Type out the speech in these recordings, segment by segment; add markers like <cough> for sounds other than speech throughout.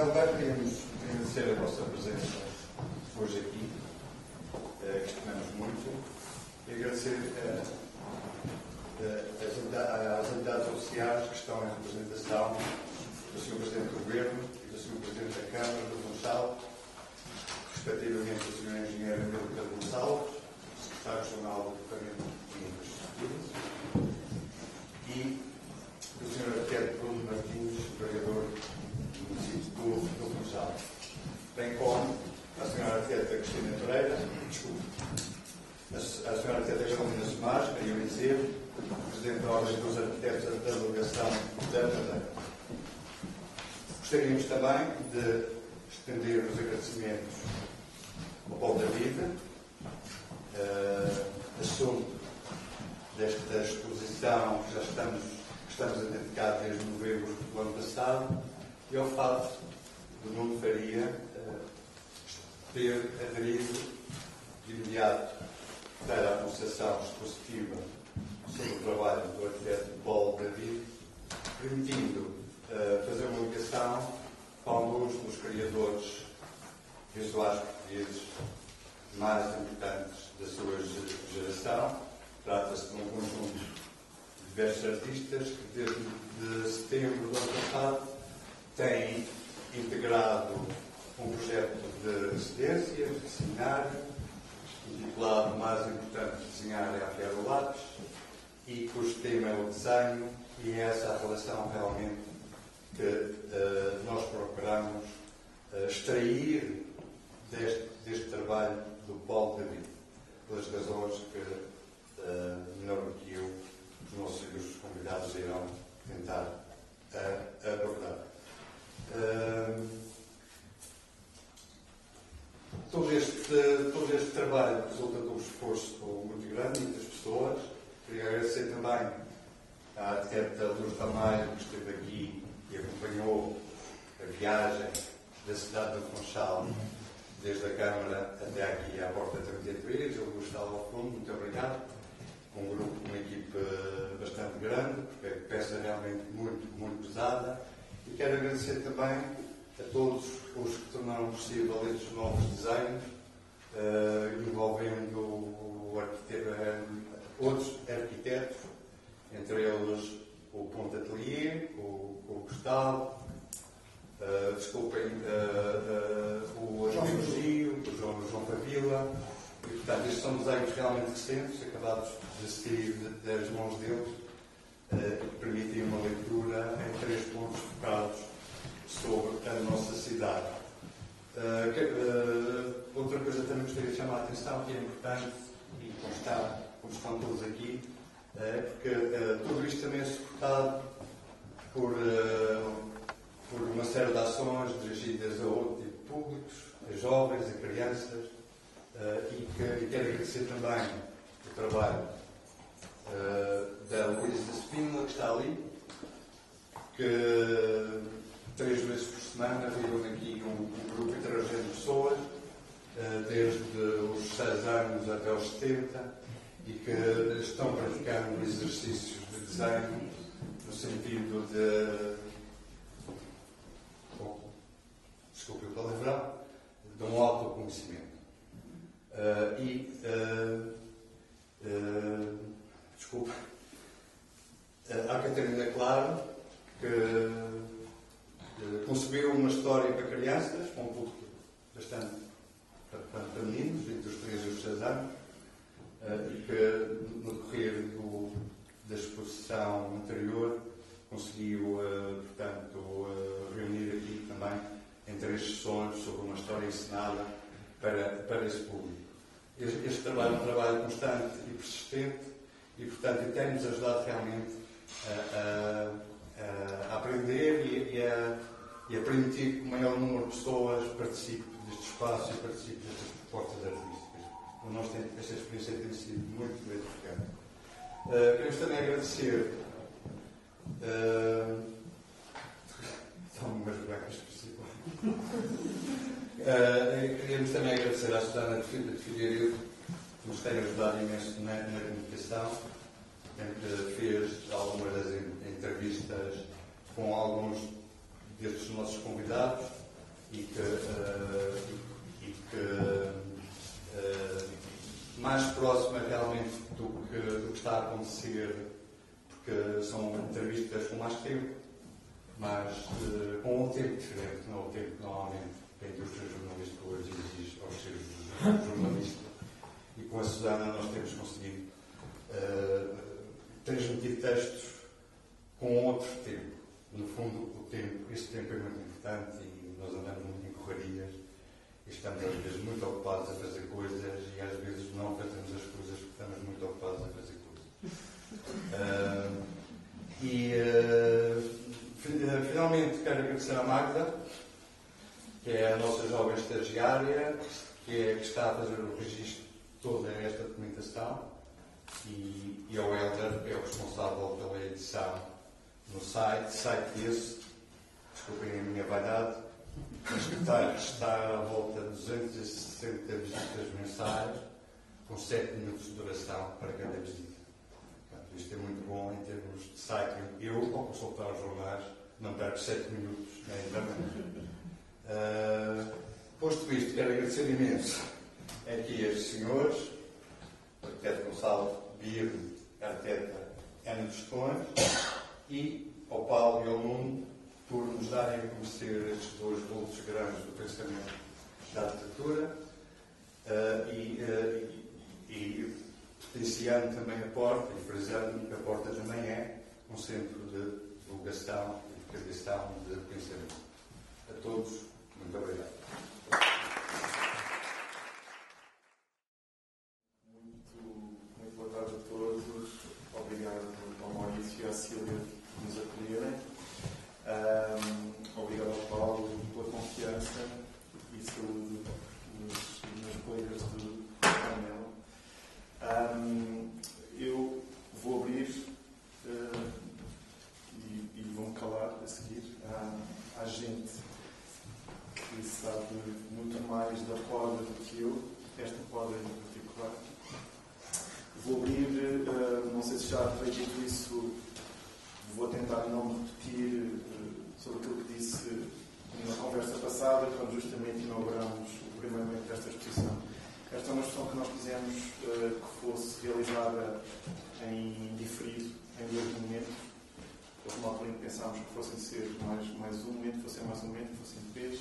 primeiro lugar, queríamos agradecer a vossa presença hoje aqui, uh, que estimamos muito, e agradecer uh, às entidades oficiais que estão em representação do Sr. Presidente do Governo e do Sr. Presidente da Câmara, do Gonçalo, respectivamente o Sr. Engenheiro Amílcar Gonçalves, Secretário Regional do Departamento de Infraestruturas, e o Sr. Arquiteto Bruno Martins, vereador do do, Funchal, bem como a Sra. Arquiteta Cristina Pereira, desculpe, a, a Sra. Arquiteta Carolina Somares, a IOIC, Presidente da Ordem dos Arquitetos da Delegação da Madeira. Gostaríamos também de estender os agradecimentos ao Paulo da Vida, uh, assunto desta exposição que já estamos, que estamos a dedicar desde novembro do ano passado, e ao fato de Nuno Faria uh, ter aderido de imediato para a Associação Expositiva sobre o trabalho do arquiteto Paulo David, permitindo uh, fazer uma ligação com alguns dos criadores visuais portugueses mais importantes da sua geração. Trata-se de um conjunto de diversos artistas que, desde setembro do ano passado, têm integrado um projeto de residência, de seminário, intitulado Mais Importante Desenhar é a Ferro Lápis, e cujo tema é o desenho, e é essa a relação realmente que uh, nós procuramos uh, extrair deste, deste, trabalho do Paulo David, pelas razões que, uh, melhor do que eu, os nossos convidados irão tentar abordar. Todo, este, todo este trabalho resulta de um esforço muito grande, muitas pessoas. Queria agradecer também à arquiteta Luz Tamayo, que esteve aqui e acompanhou a viagem da cidade do Funchal, desde a Câmara até aqui à porta 33, eu Gustavo ao fundo, muito obrigado. Um grupo, uma equipe bastante grande, porque é peça realmente muito, muito pesada. E quero agradecer também a todos os que tornaram possível estes novos desenhos, uh, envolvendo o arquiteto, uh, outros arquitetos, entre eles o Ponto Atelier, o, o Gustavo, uh, desculpem, uh, o João Gio, o João, João Pavila, e portanto estes são desenhos realmente recentes, acabados de sair das mãos deles, que permitem uma leitura em três pontos focados sobre a nossa cidade. Que, outra coisa também gostaria de chamar a atenção, que é importante e constar, como estão todos aqui, é, porque uh, tudo isto também é suportado por, uh, por uma série de ações dirigidas a outro tipo de públicos, a jovens, a crianças, e, que, e quero agradecer também o trabalho da Luísa Spínola, que está ali, que três vezes por semana reúne aqui um, um grupo de pessoas, desde os 6 anos até os 70, e que estão praticando exercícios de desenho no sentido de. Desculpe o palavrão, de um autoconhecimento. Uh, e. Uh, uh, desculpe. Uh, a Catarina Claro, que concebeu uma história para crianças, com um público bastante para, para meninos, entre os 3 e os 6 anos eh, e que no decorrer do, da exposição anterior conseguiu, uh, portanto, uh, reunir aqui também em três sessões sobre uma história ensinada para, para esse público. Este, este trabalho é um trabalho constante e persistente e, portanto, tem-nos ajudado realmente a, a, a aprender e, e, a, e, a, permitir que o maior número de pessoas participe deste espaço e participe destas propostas artísticas nós temos, esta experiência tem sido muito gratificante. Uh, queremos também agradecer. Uh, <laughs> são umas becas principais. Uh, queríamos também agradecer à Susana de Figueiredo, que nos tem ajudado imenso na, na comunicação, que fez algumas das entrevistas com alguns destes nossos convidados e que, uh, e, que uh, mais próxima realmente do que, do que está a acontecer, porque são entrevistas com mais tempo, mas uh, com um tempo diferente, não o tempo que normalmente a indústria jornalística hoje exige aos seus jornalistas. E com a Susana nós temos conseguido transmitir textos com outro tempo. No fundo, o tempo, esse tempo é muito importante nós andamos muito em correrias e estamos às vezes muito ocupados a fazer coisas e às vezes não fazemos as coisas porque estamos muito ocupados a fazer coisas. Uh, <laughs> e uh, finalmente quero agradecer à Magda, que é a nossa jovem estagiária, que, é, que está a fazer o registro de toda esta documentação e, e ao Helder, que é o responsável pela edição no site, site esse, desculpem a minha vaidade, mas que está, à volta de 260 visitas mensais, com 7 minutos de duração para cada visita. Portanto, isto é muito bom em termos de site. Eu, ao consultar os jornais, não perco 7 minutos na internet. Uh, posto isto, quero agradecer imenso aqui a estes senhores, arquiteto Gonçalo Birne, arquiteta Ana dos e ao Paulo e ao Nuno por nos darem a conhecer estes dois vultos grandes do pensamento da arquitetura uh, e, uh, e, e potenciando também a porta e frisando que a porta também é um centro de divulgação e de criação de pensamento. A todos, muito obrigado. Muito, muito boa tarde a todos. Obrigado ao Maurício e à Silvia nos acolherem. Um, obrigado ao Paulo pela confiança e saúde nos, nos colegas do painel. Um, eu vou abrir uh, e, e vou-me calar a seguir à, à gente que sabe muito mais da poda do que eu, esta poda em particular. Vou abrir, uh, não sei se já foi dito isso Vou tentar não repetir uh, sobre aquilo que disse na conversa passada, quando justamente inauguramos o primeiro momento desta exposição. Esta é uma exposição que nós quisemos uh, que fosse realizada em diferido, em dois momentos. Houve uma altura em que pensámos que fossem ser mais, mais um momento, fossem mais um momento, fossem três,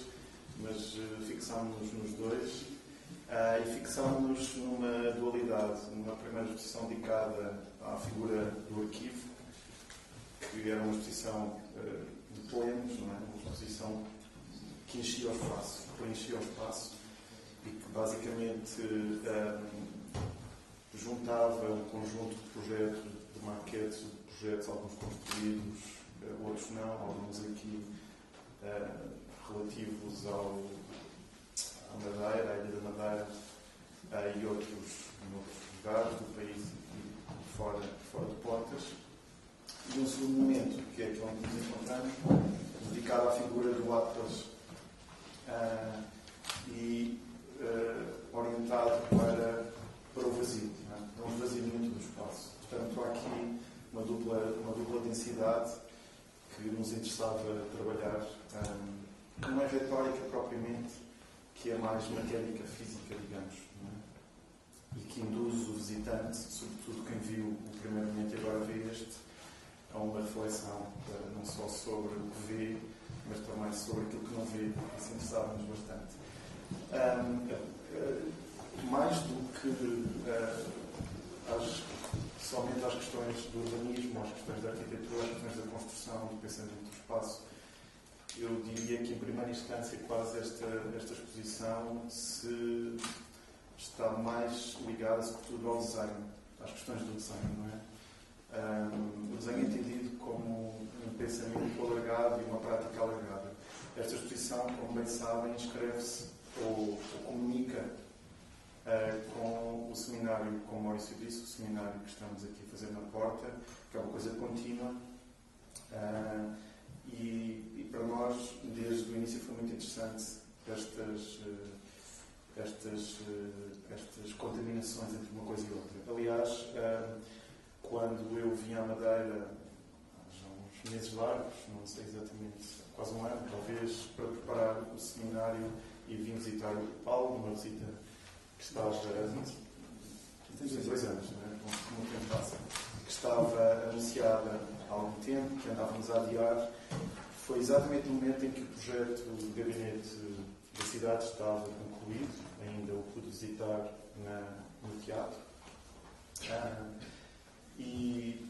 mas uh, fixámos-nos nos dois. Uh, e fixámos-nos numa dualidade, numa primeira exposição dedicada à figura do arquivo, que era uma exposição uh, de poemas, não é? uma exposição que enchia o espaço, que preenchia o espaço e que basicamente um, juntava um conjunto de projetos, de maquetes, de projetos, alguns construídos, uh, outros não, alguns aqui uh, relativos ao, à Madeira, à Ilha da Madeira e outros do país e fora, fora de portas e um segundo momento, que é aquele onde nos encontramos, dedicado à figura do Atlas uh, e uh, orientado para, para o vazio, é? para o esvaziamento do espaço. Portanto, há aqui uma dupla, uma dupla densidade que nos interessava trabalhar, um, ah, que não é retórica propriamente, que é mais matérica, física, digamos. É? E que induz visitante, sobretudo quem viu o primeiro momento e agora vê este, há uma reflexão uh, não só sobre o que vê, mas também sobre aquilo que não vê. Isso interessava-nos bastante. Um, uh, mais do que uh, as, somente às questões do urbanismo, às questões da arquitetura, às questões da construção, do pensamento do espaço, eu diria que, em primeira instância, quase esta, esta exposição se está mais ligada, sobretudo, ao desenho, às questões do desenho, não é? um, o desenho entendido como um pensamento alargado e uma prática alargada. Esta exposição, como bem sabem, escreve-se ou, ou, comunica uh, com o seminário, como Maurício disse, o seminário que estamos aqui a fazer na porta, que é uma coisa contínua. Uh, e, e, para nós, desde o início, foi muito interessante estas, uh, estas, estas contaminações entre uma coisa e outra. Aliás, quando eu vim à Madeira, há uns meses largos, não sei exatamente quase um ano, talvez, para preparar o seminário e vim visitar o Paulo, uma visita que estava. Temos dois anos, não é? Como o tempo passa. Que estava anunciada há algum tempo, que andávamos a adiar. Foi exatamente no momento em que o projeto do gabinete da cidade estava concluído, ainda o pude visitar na, no teatro. Ah, e,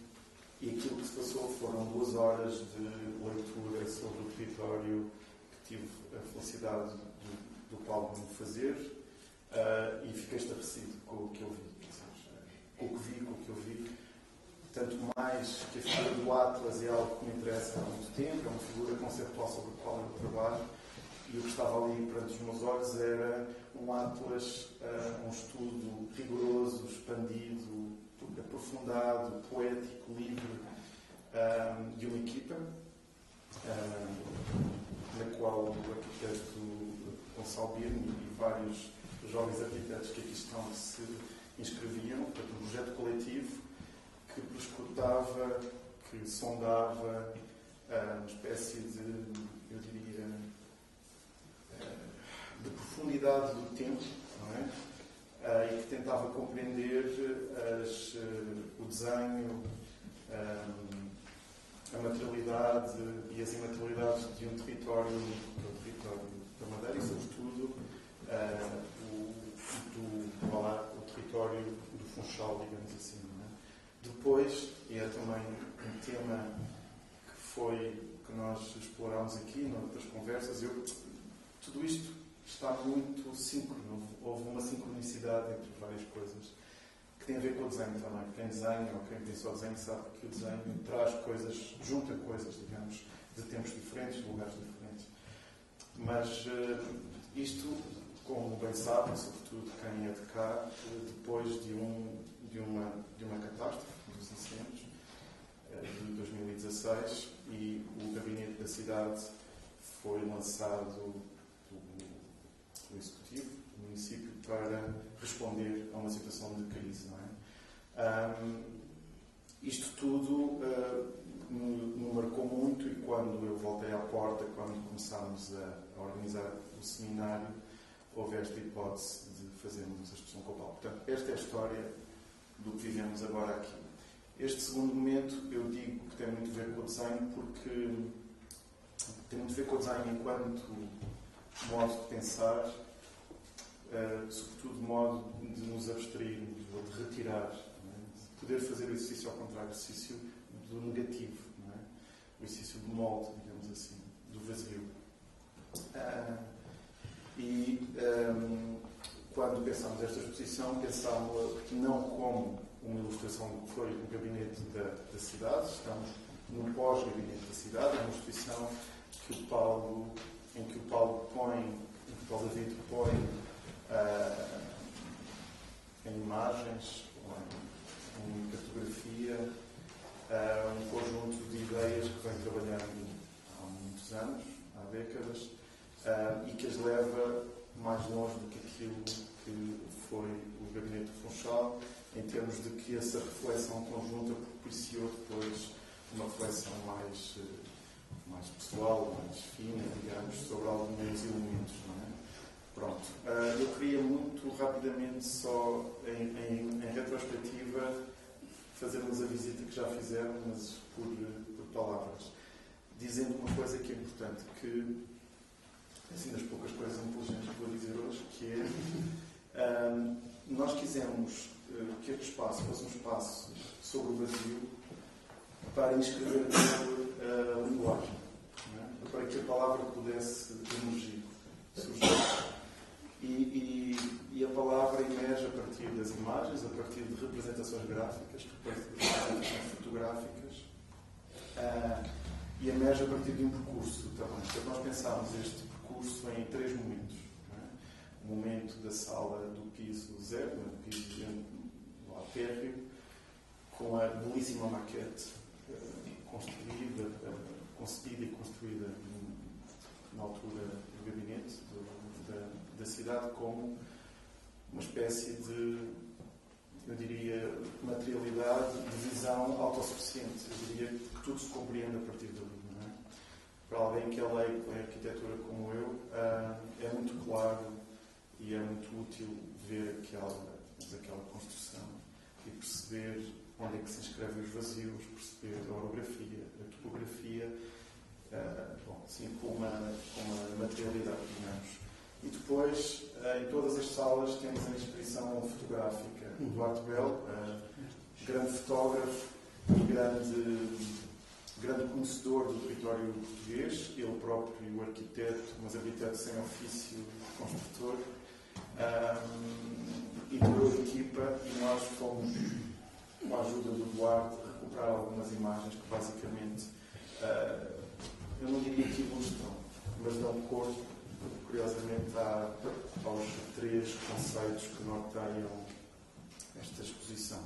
e aquilo que se passou foram duas horas de leitura sobre o território que tive a felicidade do, do Paulo de fazer uh, e fiquei estarrecido com o que eu vi. Com o que vi, com o que eu vi. Tanto mais que a figura do Atlas é algo que me interessa há muito tempo, é uma figura conceptual sobre a qual eu trabalho, e o que estava ali perante os meus olhos era um Atlas, uh, um estudo rigoroso, expandido, aprofundado, poético, livre, uh, de uma equipa, uh, na qual o arquiteto Gonçalo Birne e vários jovens arquitetos que aqui estão se inscreviam, portanto, um projeto coletivo que prescrutava, que sondava uma espécie de, eu diria, de profundidade do tempo, é? Uh, e que tentava compreender as, uh, o desenho, a materialidade e as imaterialidades de um território, do território da Madeira e, sobretudo, o, do, lá, o território do Funchal, digamos assim. É? Depois, e é também um tema que foi que nós explorámos aqui, noutras conversas, eu, tudo isto está muito síncrono. Houve uma sincronicidade entre várias coisas que tem a ver com o desenho também. Quem desenha ou quem pensou desenho sabe que o desenho traz coisas, junta coisas, digamos, de tempos diferentes, de lugares diferentes. Mas uh, isto, como bem sabem, sobretudo quem é de cá, depois de, um, de, uma, de uma catástrofe dos incêndios uh, de 2016 e o gabinete da cidade foi lançado do Executivo, do município, para responder a uma situação de crise. É? Um, isto tudo uh, me, me, marcou muito e quando eu voltei à porta, quando começámos a, a organizar o seminário, houve esta hipótese de fazermos a expressão com o. Portanto, esta é a história do que vivemos agora aqui. Este segundo momento, eu digo que tem muito a ver com o desenho, porque tem muito a ver com o design enquanto modo de pensar, uh, sobretudo modo de nos abstrairmos ou de retirar, é? de poder fazer o exercício ao contrário, o exercício do negativo, é? o exercício do molde, digamos assim, do vazio. Uh, e um, ehm, quando pensámos esta exposição, pensámos não como uma ilustração do que foi o gabinete da, da cidade, estamos no pós-gabinete da cidade, é uma exposição que o Paulo em que o Paulo põe, em que o Paulo David põe uh, em imagens, em, em cartografia, uh, um conjunto de ideias que vem trabalhando há muitos anos, há décadas, uh, e que as leva mais longe do que aquilo que foi o Gabinete do Funchal, em termos de que essa reflexão conjunta propiciou depois uma reflexão mais mais pessoal, mais fina, digamos, sobre alguns elementos, não é? Pronto. Uh, eu queria muito rapidamente, só em, em, em, retrospectiva, fazermos a visita que já fizeram, mas por, por palavras, dizendo uma coisa que é importante, que, assim, das poucas coisas inteligentes que vou dizer hoje, que é, uh, nós quisemos uh, que este espaço fosse um espaço sobre o vazio para inscrever a linguagem para que a palavra pudesse emergir, surgir. E, e, e, a palavra emerge a partir das imagens, a partir de representações gráficas, representações fotográficas, uh, e emerge a partir de um percurso também. Então, nós pensámos este percurso em três momentos. É? O momento da sala do piso zero, do piso lá térreo, com a belíssima maquete uh, construída, uh, concebida e construída na altura do gabinete do, da, da cidade como uma espécie de, eu diria, materialidade de visão autossuficiente. Eu diria que tudo se compreende a partir dali. para alguém que é leigo em arquitetura como eu, uh, é muito claro e é muito útil ver aquela, aquela construção e perceber onde é que se inscrevem os vazios, perceber a orografia, a topografia, uh, bom, com uma, com uma materialidade, digamos. E depois, uh, em todas as salas, temos a inscrição fotográfica do Arte Bell, uh, grande fotógrafo e grande grande conhecedor do território português, ele próprio arquiteto, mas arquiteto sem ofício construtor, um, e toda a equipa, e nós fomos, com a ajuda do Duarte, recuperar algumas imagens que basicamente, uh, eu não diria que ilustram, mas dão corpo, curiosamente, aos três conceitos que norteiam esta exposição.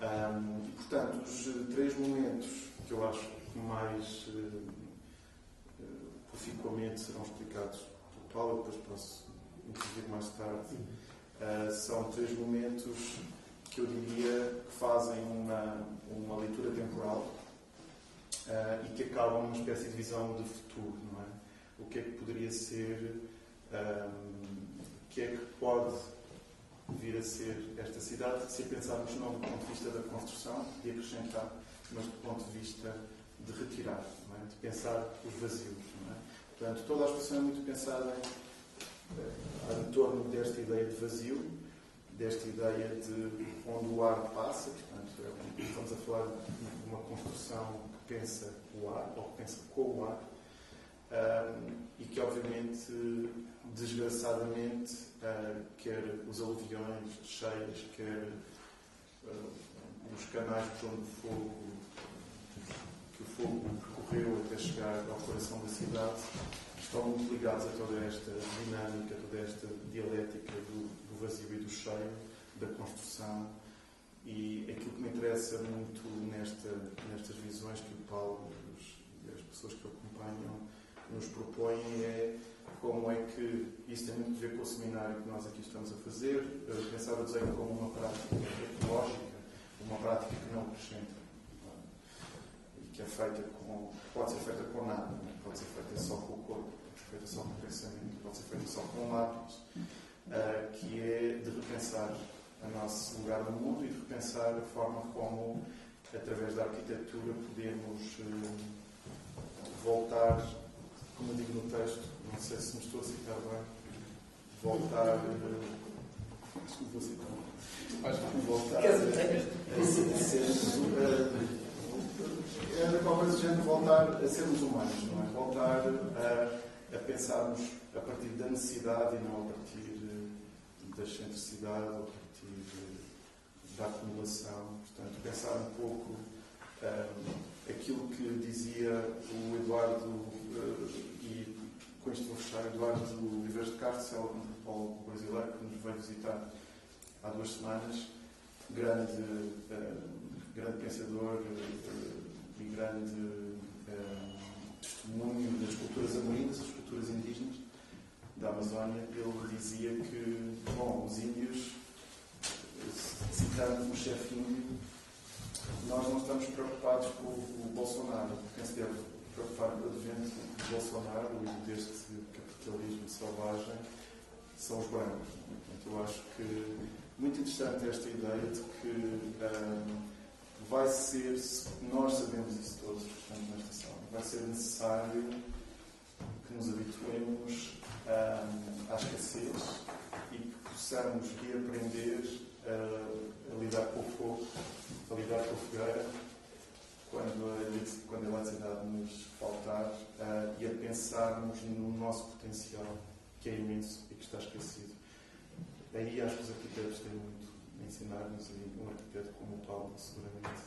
Um, e, portanto, os três momentos que eu acho que mais uh, uh, serão explicados pelo Paulo, depois posso intervir mais tarde. Uh, são três momentos que eu diria que fazem uma, uma leitura temporal uh, e que acabam numa espécie de visão de futuro, não é? O que é que poderia ser, um, o que é que pode vir a ser esta cidade, se pensarmos não do ponto de vista da construção e acrescentar, mas do ponto de vista de retirar, é? de pensar os vazios. É? Portanto, toda a exposição é muito pensada em, eh, em torno desta ideia de vazio, desta ideia de onde o ar passa, portanto, é, estamos a falar de uma construção pensa o ar, ou pensa com o ar, um, e que, obviamente, desgraçadamente, uh, quer os aluviões cheios, quer uh, os canais por onde o fogo que o fogo percorreu até chegar ao coração da cidade, estão muito ligados a toda esta dinâmica, toda esta dialética do, do vazio e do cheio, da construção. E aquilo que me interessa muito nesta, nestas visões que o Paulo e as pessoas que o acompanham nos propõem é como é que isso tem muito a ver com o seminário que nós aqui estamos a fazer, pensar o desenho como uma prática ecológica, uma prática que não acrescenta que é feita com. pode ser feita com nada, né? pode ser feita só com o corpo, pode ser feita só com o pensamento, pode ser feita só com um lápis, uh, que é de repensar o nosso lugar no mundo e de repensar a forma como, através da arquitetura, podemos uh, voltar, como eu digo no texto, não sei se me estou a citar bem, voltar. Uh, Desculpa, vou citar. Voltar a, a, a ser era qualquer gente voltar a sermos humanos, não é? Voltar a, a pensarmos a partir da necessidade e não a partir da excentricidade ou a partir da acumulação. Portanto, pensar um pouco um, aquilo que dizia o Eduardo, uh, e com isto vou fechar, Eduardo do Viveres de Castro, um antropólogo brasileiro que nos veio visitar há duas semanas, grande, uh, grande pensador. Uh, e grande eh, testemunho das culturas amerindas, as culturas indígenas da Amazónia, ele dizia que, bom, os índios, citando um chefe índio, nós não estamos preocupados com o Bolsonaro. Quem se deve preocupar com o Bolsonaro e deste capitalismo selvagem são os brancos. Portanto, eu acho que muito interessante esta ideia de que um, vai ser, nós sabemos isso todos que estamos nesta sala, vai ser necessário que nos habituemos a, à escassez e que possamos reaprender a, a lidar com o fogo, a lidar com a fogueira, quando a, quando a eletricidade nos faltar uh, e a pensarmos no nosso potencial, que é imenso e que está esquecido. Aí acho que os arquitetos têm muito ensinar-nos um arquiteto como o Paulo, seguramente,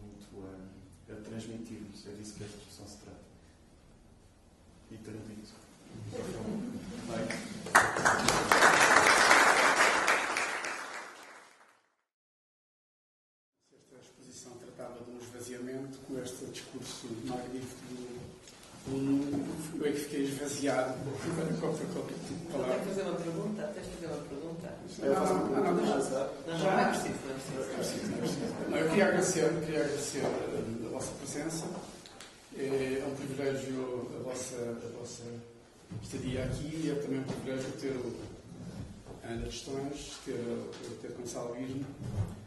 muito a, a transmitir-nos. É disso que esta discussão se trata. E tenho dito. Esta exposição tratava de um esvaziamento com este discurso magnífico do eu é que fiquei esvaziado com qualquer tipo de palavra. Quer fazer uma pergunta? Tens de fazer uma pergunta? Eu faço uma pergunta. Não, não, não, não, é preciso, não é preciso. Não, eu queria agradecer, queria agradecer a vossa presença É um privilégio a vossa, a vossa estadia aqui e é também um privilégio ter o Ana Questões, ter, ter Gonçalo Guismo, uh,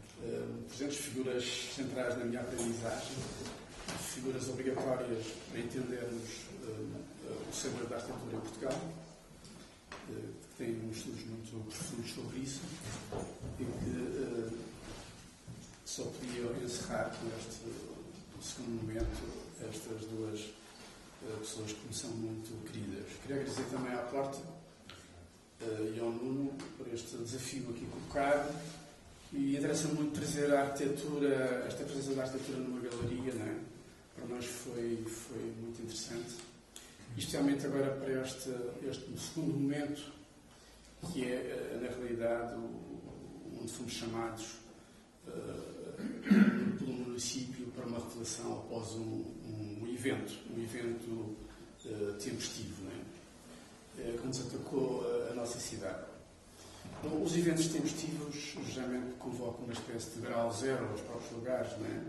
presentes figuras centrais na minha aprendizagem, figuras obrigatórias para entendermos uh, o saber da arquitetura em Portugal, uh, que têm estudos muito profundos sobre isso e que só podia encerrar com este segundo momento estas duas uh, pessoas que me são muito queridas. Queria agradecer também à Porta e ao Nuno por este desafio aqui colocado. Interessa muito trazer a arquitetura, esta presença da arquitetura numa galeria, é? Para nós foi, foi muito interessante. Especialmente agora para este, este segundo momento, que é, eh, na realidade, onde fomos chamados uh, pelo município para uma revelação após um, evento, um evento uh, tempestivo, não é? Uh, se atacou a, a nossa cidade. Bom, os eventos tempestivos geralmente convocam uma espécie de grau zero aos próprios lugares, não é?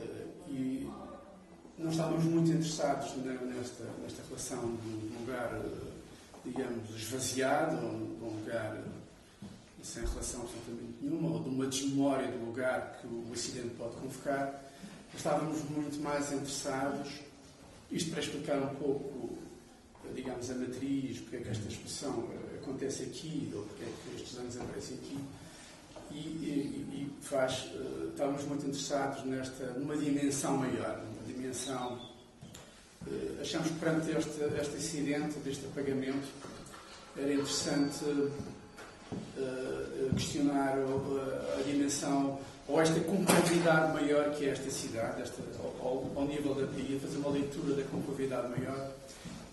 Uh, e não estávamos muito interessados nesta, nesta relação de um lugar, digamos, esvaziado, de um lugar sem relação absolutamente nenhuma, ou de uma desmemória do lugar que o acidente pode convocar, estávamos muito mais interessados, isto para explicar um pouco, digamos, a matriz, porque é que esta expressão eh, acontece aqui, ou porque é que estes anos aparecem aqui, e, e, e faz, uh, estávamos muito interessados nesta, numa dimensão maior, uma dimensão. Uh, achamos que perante este, este incidente, deste apagamento, era interessante uh, questionar a, a dimensão ou esta concavidade maior que é esta cidade, esta, ao, ao, nível da PIA, fazer uma leitura da concavidade maior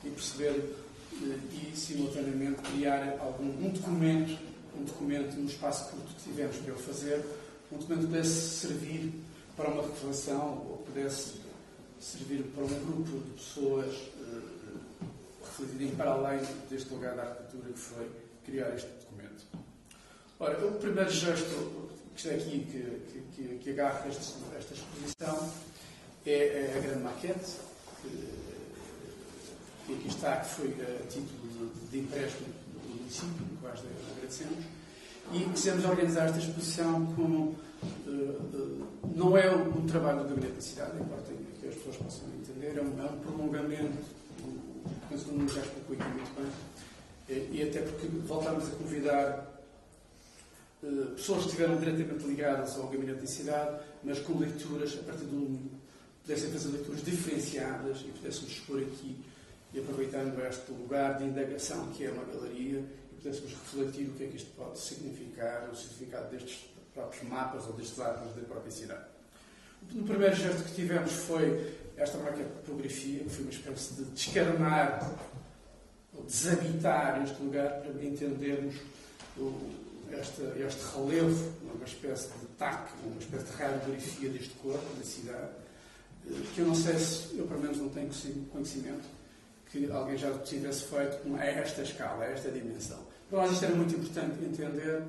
e perceber eh, e, simultaneamente, criar algum, um documento, um documento no espaço curto que tivemos para eu fazer, um documento que pudesse servir para uma reflexão ou pudesse servir para um grupo de pessoas uh, refletirem para além deste lugar da arquitetura que foi criar este documento. Ora, o primeiro gesto que está aqui, que, que, que agarra este, esta exposição, é a grande maquete, que, que aqui está, que foi a título de, de empréstimo do município, que quais agradecemos, e quisemos organizar esta exposição como uh, uh, não é um trabalho do Gabinete da Cidade, importa que as pessoas possam entender, é um, é um prolongamento, penso que o já explicou aqui muito bem, e até porque voltamos a convidar eh, pessoas que estiveram diretamente ligadas ao gabinete de cidade, mas com leituras, a partir de um. pudessem fazer leituras diferenciadas e pudéssemos expor aqui, e aproveitando este lugar de indagação que é uma galeria, e pudéssemos refletir o que é que isto pode significar, o significado destes próprios mapas ou destes árvores da própria cidade. No primeiro gesto que tivemos foi esta topografia, que foi uma espécie de descarnar, ou desabitar este lugar para entendermos o, este, este relevo, uma espécie de taque, uma espécie de radiografia deste corpo, da cidade, eh, que eu não sei se, eu pelo menos não tenho conhecimento, que alguém já tivesse feito a esta escala, a esta dimensão. Para nós isto era muito importante entender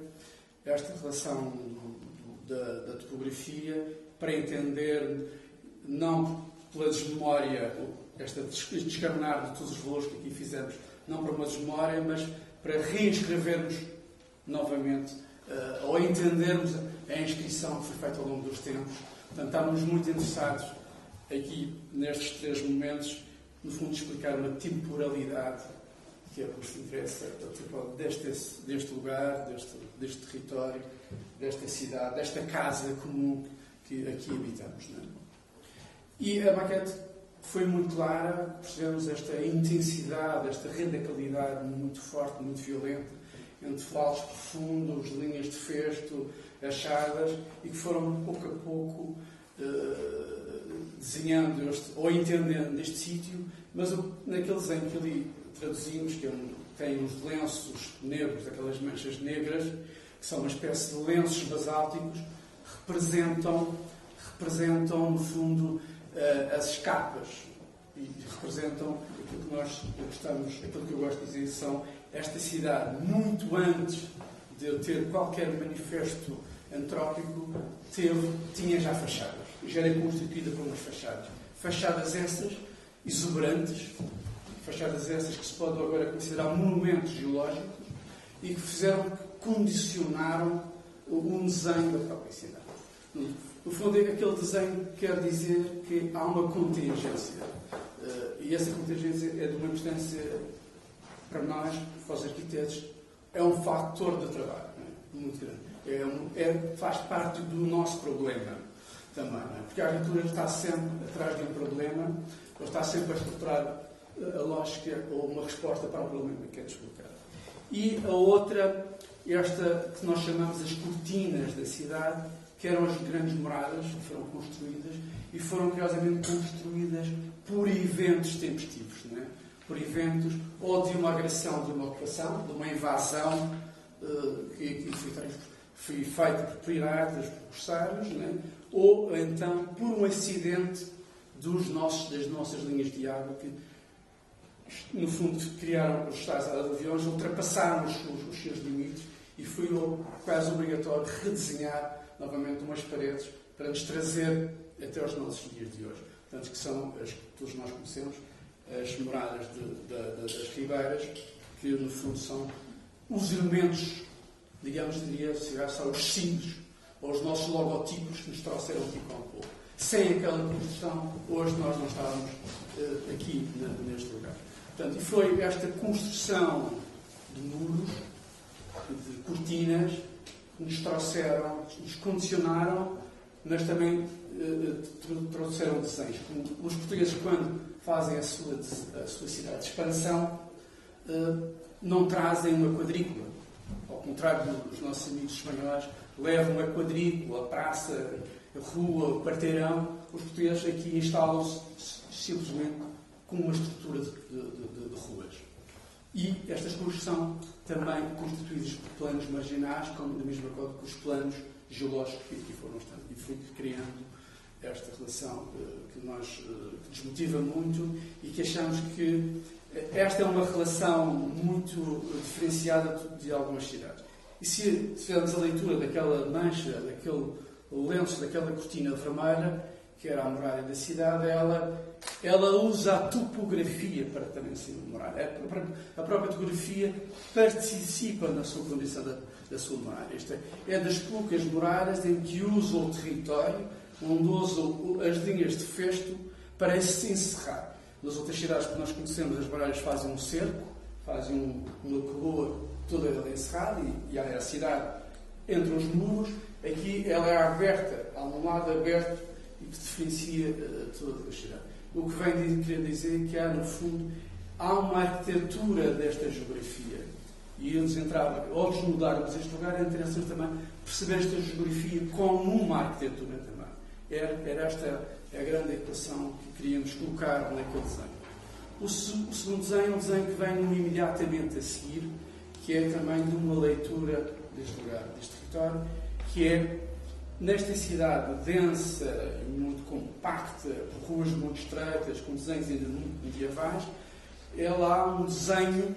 esta relação do, do, da, da, topografia para entender, não pela desmemória, esta descarnar de todos os valores que aqui fizemos, não para uma desmemória, mas para reinscrevermos novamente, uh, ou entendermos a inscrição que foi feita ao longo dos tempos. Portanto, estávamos muito interessados aqui, nestes três momentos, no fundo, explicar uma temporalidade que é o que nos interessa, deste, deste lugar, deste, deste território, desta cidade, desta casa comum que aqui habitamos. É? E a maquete foi muito clara, percebemos esta intensidade, esta radicalidade muito forte, muito violenta entre falos profundos, linhas de festo, achadas, e que foram pouco a pouco uh, desenhando este, ou entendendo este sítio, mas naquele desenho que ali traduzimos, que é um, tem uns lenços negros, aquelas manchas negras, que são uma espécie de lenços basálticos, representam, representam no fundo, uh, as escapas e representam aquilo que nós gostamos, aquilo que eu gosto de dizer são esta cidade, muito antes de eu ter qualquer manifesto antrópico, teve, tinha já fachadas. Já era constituída por umas fachadas. Fachadas essas exuberantes, fachadas essas que se pode agora considerar monumentos geológicos e que fizeram, que condicionaram um desenho da própria cidade. No fundo, aquele desenho quer dizer que há uma contingência. Eh, e essa contingência é de uma importância para nós, para os arquitetos, é um fator de trabalho é? muito grande. É, é faz parte do nosso problema também. É? Porque a arquitetura está sempre atrás de um problema, ou está sempre a estruturar a lógica ou uma resposta para o problema que é descolocado. E a outra, esta que nós chamamos as cortinas da cidade, que eram as grandes moradas que foram construídas e foram curiosamente construídas por eventos tempestivos, é? por eventos ou de uma agressão, de uma ocupação, de uma invasão uh, que, que foi, foi, feita por piratas, por corsários, é? Ou então por um acidente dos nossos, das nossas linhas de água que no fundo criaram os tais aviões, ultrapassaram os, os, os seus limites e foi quase obrigatório redesenhar novamente umas paredes para nos trazer até aos nossos dias de hoje. Portanto, que são as que todos nós conhecemos, as moradas de, de, de, das ribeiras, que no fundo são os elementos, digamos, diria, são os símbolos ou os nossos logotipos que nos trouxeram aqui para o povo. Sem aquela construção, hoje nós não estávamos uh, aqui neste lugar. Portanto, e foi esta construção de muros, de cortinas, nos trouxeram, nos condicionaram, mas também uh, trouxeram desenhos. Os portugueses, quando fazem a sua, a sua cidade de expansão, uh, não trazem uma quadrícula. Ao contrário dos nossos amigos espanhóis, levam a quadrícula, a praça, a rua, o quarteirão. Os portugueses aqui instalam-se simplesmente com uma estrutura de, de, de, de ruas. E estas ruas são também constituídas por planos marginais, como da mesma coisa que os planos geológicos que foram estando. E criando esta relação uh, que nos uh, desmotiva muito e que achamos que eh, esta é uma relação muito diferenciada de algumas cidades. E se fizermos a leitura daquela mancha, daquele lenço, daquela cortina vermelha, que era a muralha da cidade, ela, ela usa a topografia para também ser muralha. É, a própria topografia participa na sua condição da, da sua muralha. Esta é, é das poucas muralhas em que usa o território, onde usa as linhas de festo para se encerrar. Nas outras cidades que nós conhecemos, as muralhas fazem um cerco, fazem um, uma coroa toda ela encerrada e, e a cidade entre os muros. Aqui ela é aberta, há um lado aberto e que diferencia uh, toda a cidade. O que vem querer dizer que há, no fundo, há uma arquitetura desta geografia. E eles entravam, ao desnudarmos este lugar, é interessante também perceber esta geografia como uma arquitetura também. Era, era esta a grande equação que queríamos colocar naquele desenho. O, o, segundo desenho é um desenho que vem imediatamente a seguir, que é também de uma leitura deste lugar, deste território, que é Nesta cidade densa muito compacta, por ruas muito estreitas, com desenhos ainda medievais, ela há um desenho,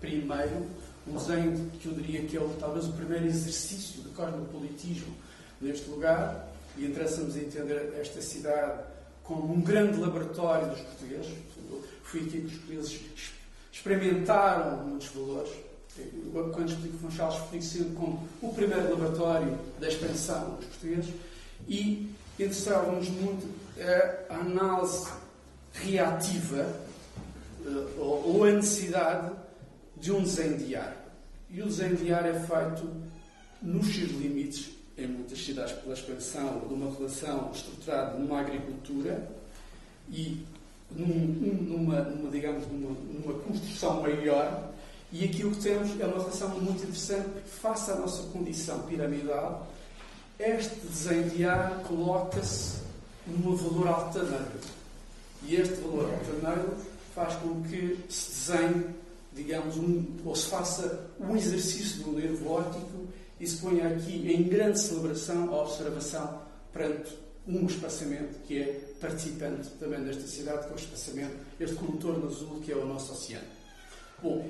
primeiro, um desenho que eu diria que é talvez o primeiro exercício de cosmopolitismo neste lugar, e interessa-nos entender esta cidade como um grande laboratório dos portugueses. Foi aqui que os portugueses experimentaram muitos valores quando explico Funchal, explico sempre como o primeiro laboratório da expansão dos portugueses e interessava-nos muito a análise reativa eh, ou a necessidade de um desenho diário. E o desenho diário é feito nos seus limites, em muitas cidades, pela expansão de uma relação estruturada numa agricultura e num, numa, numa, digamos, numa, numa construção maior e aqui o que temos é uma relação muito interessante, porque face à nossa condição piramidal, este desenho de ar coloca-se num valor altaneiro. E este valor altaneiro faz com que se desenhe, digamos, um, ou se faça um exercício do nervo óptico e se ponha aqui em grande celebração a observação perante um espaçamento que é participante também desta cidade, é o espaçamento, este contorno azul que é o nosso oceano. Bom,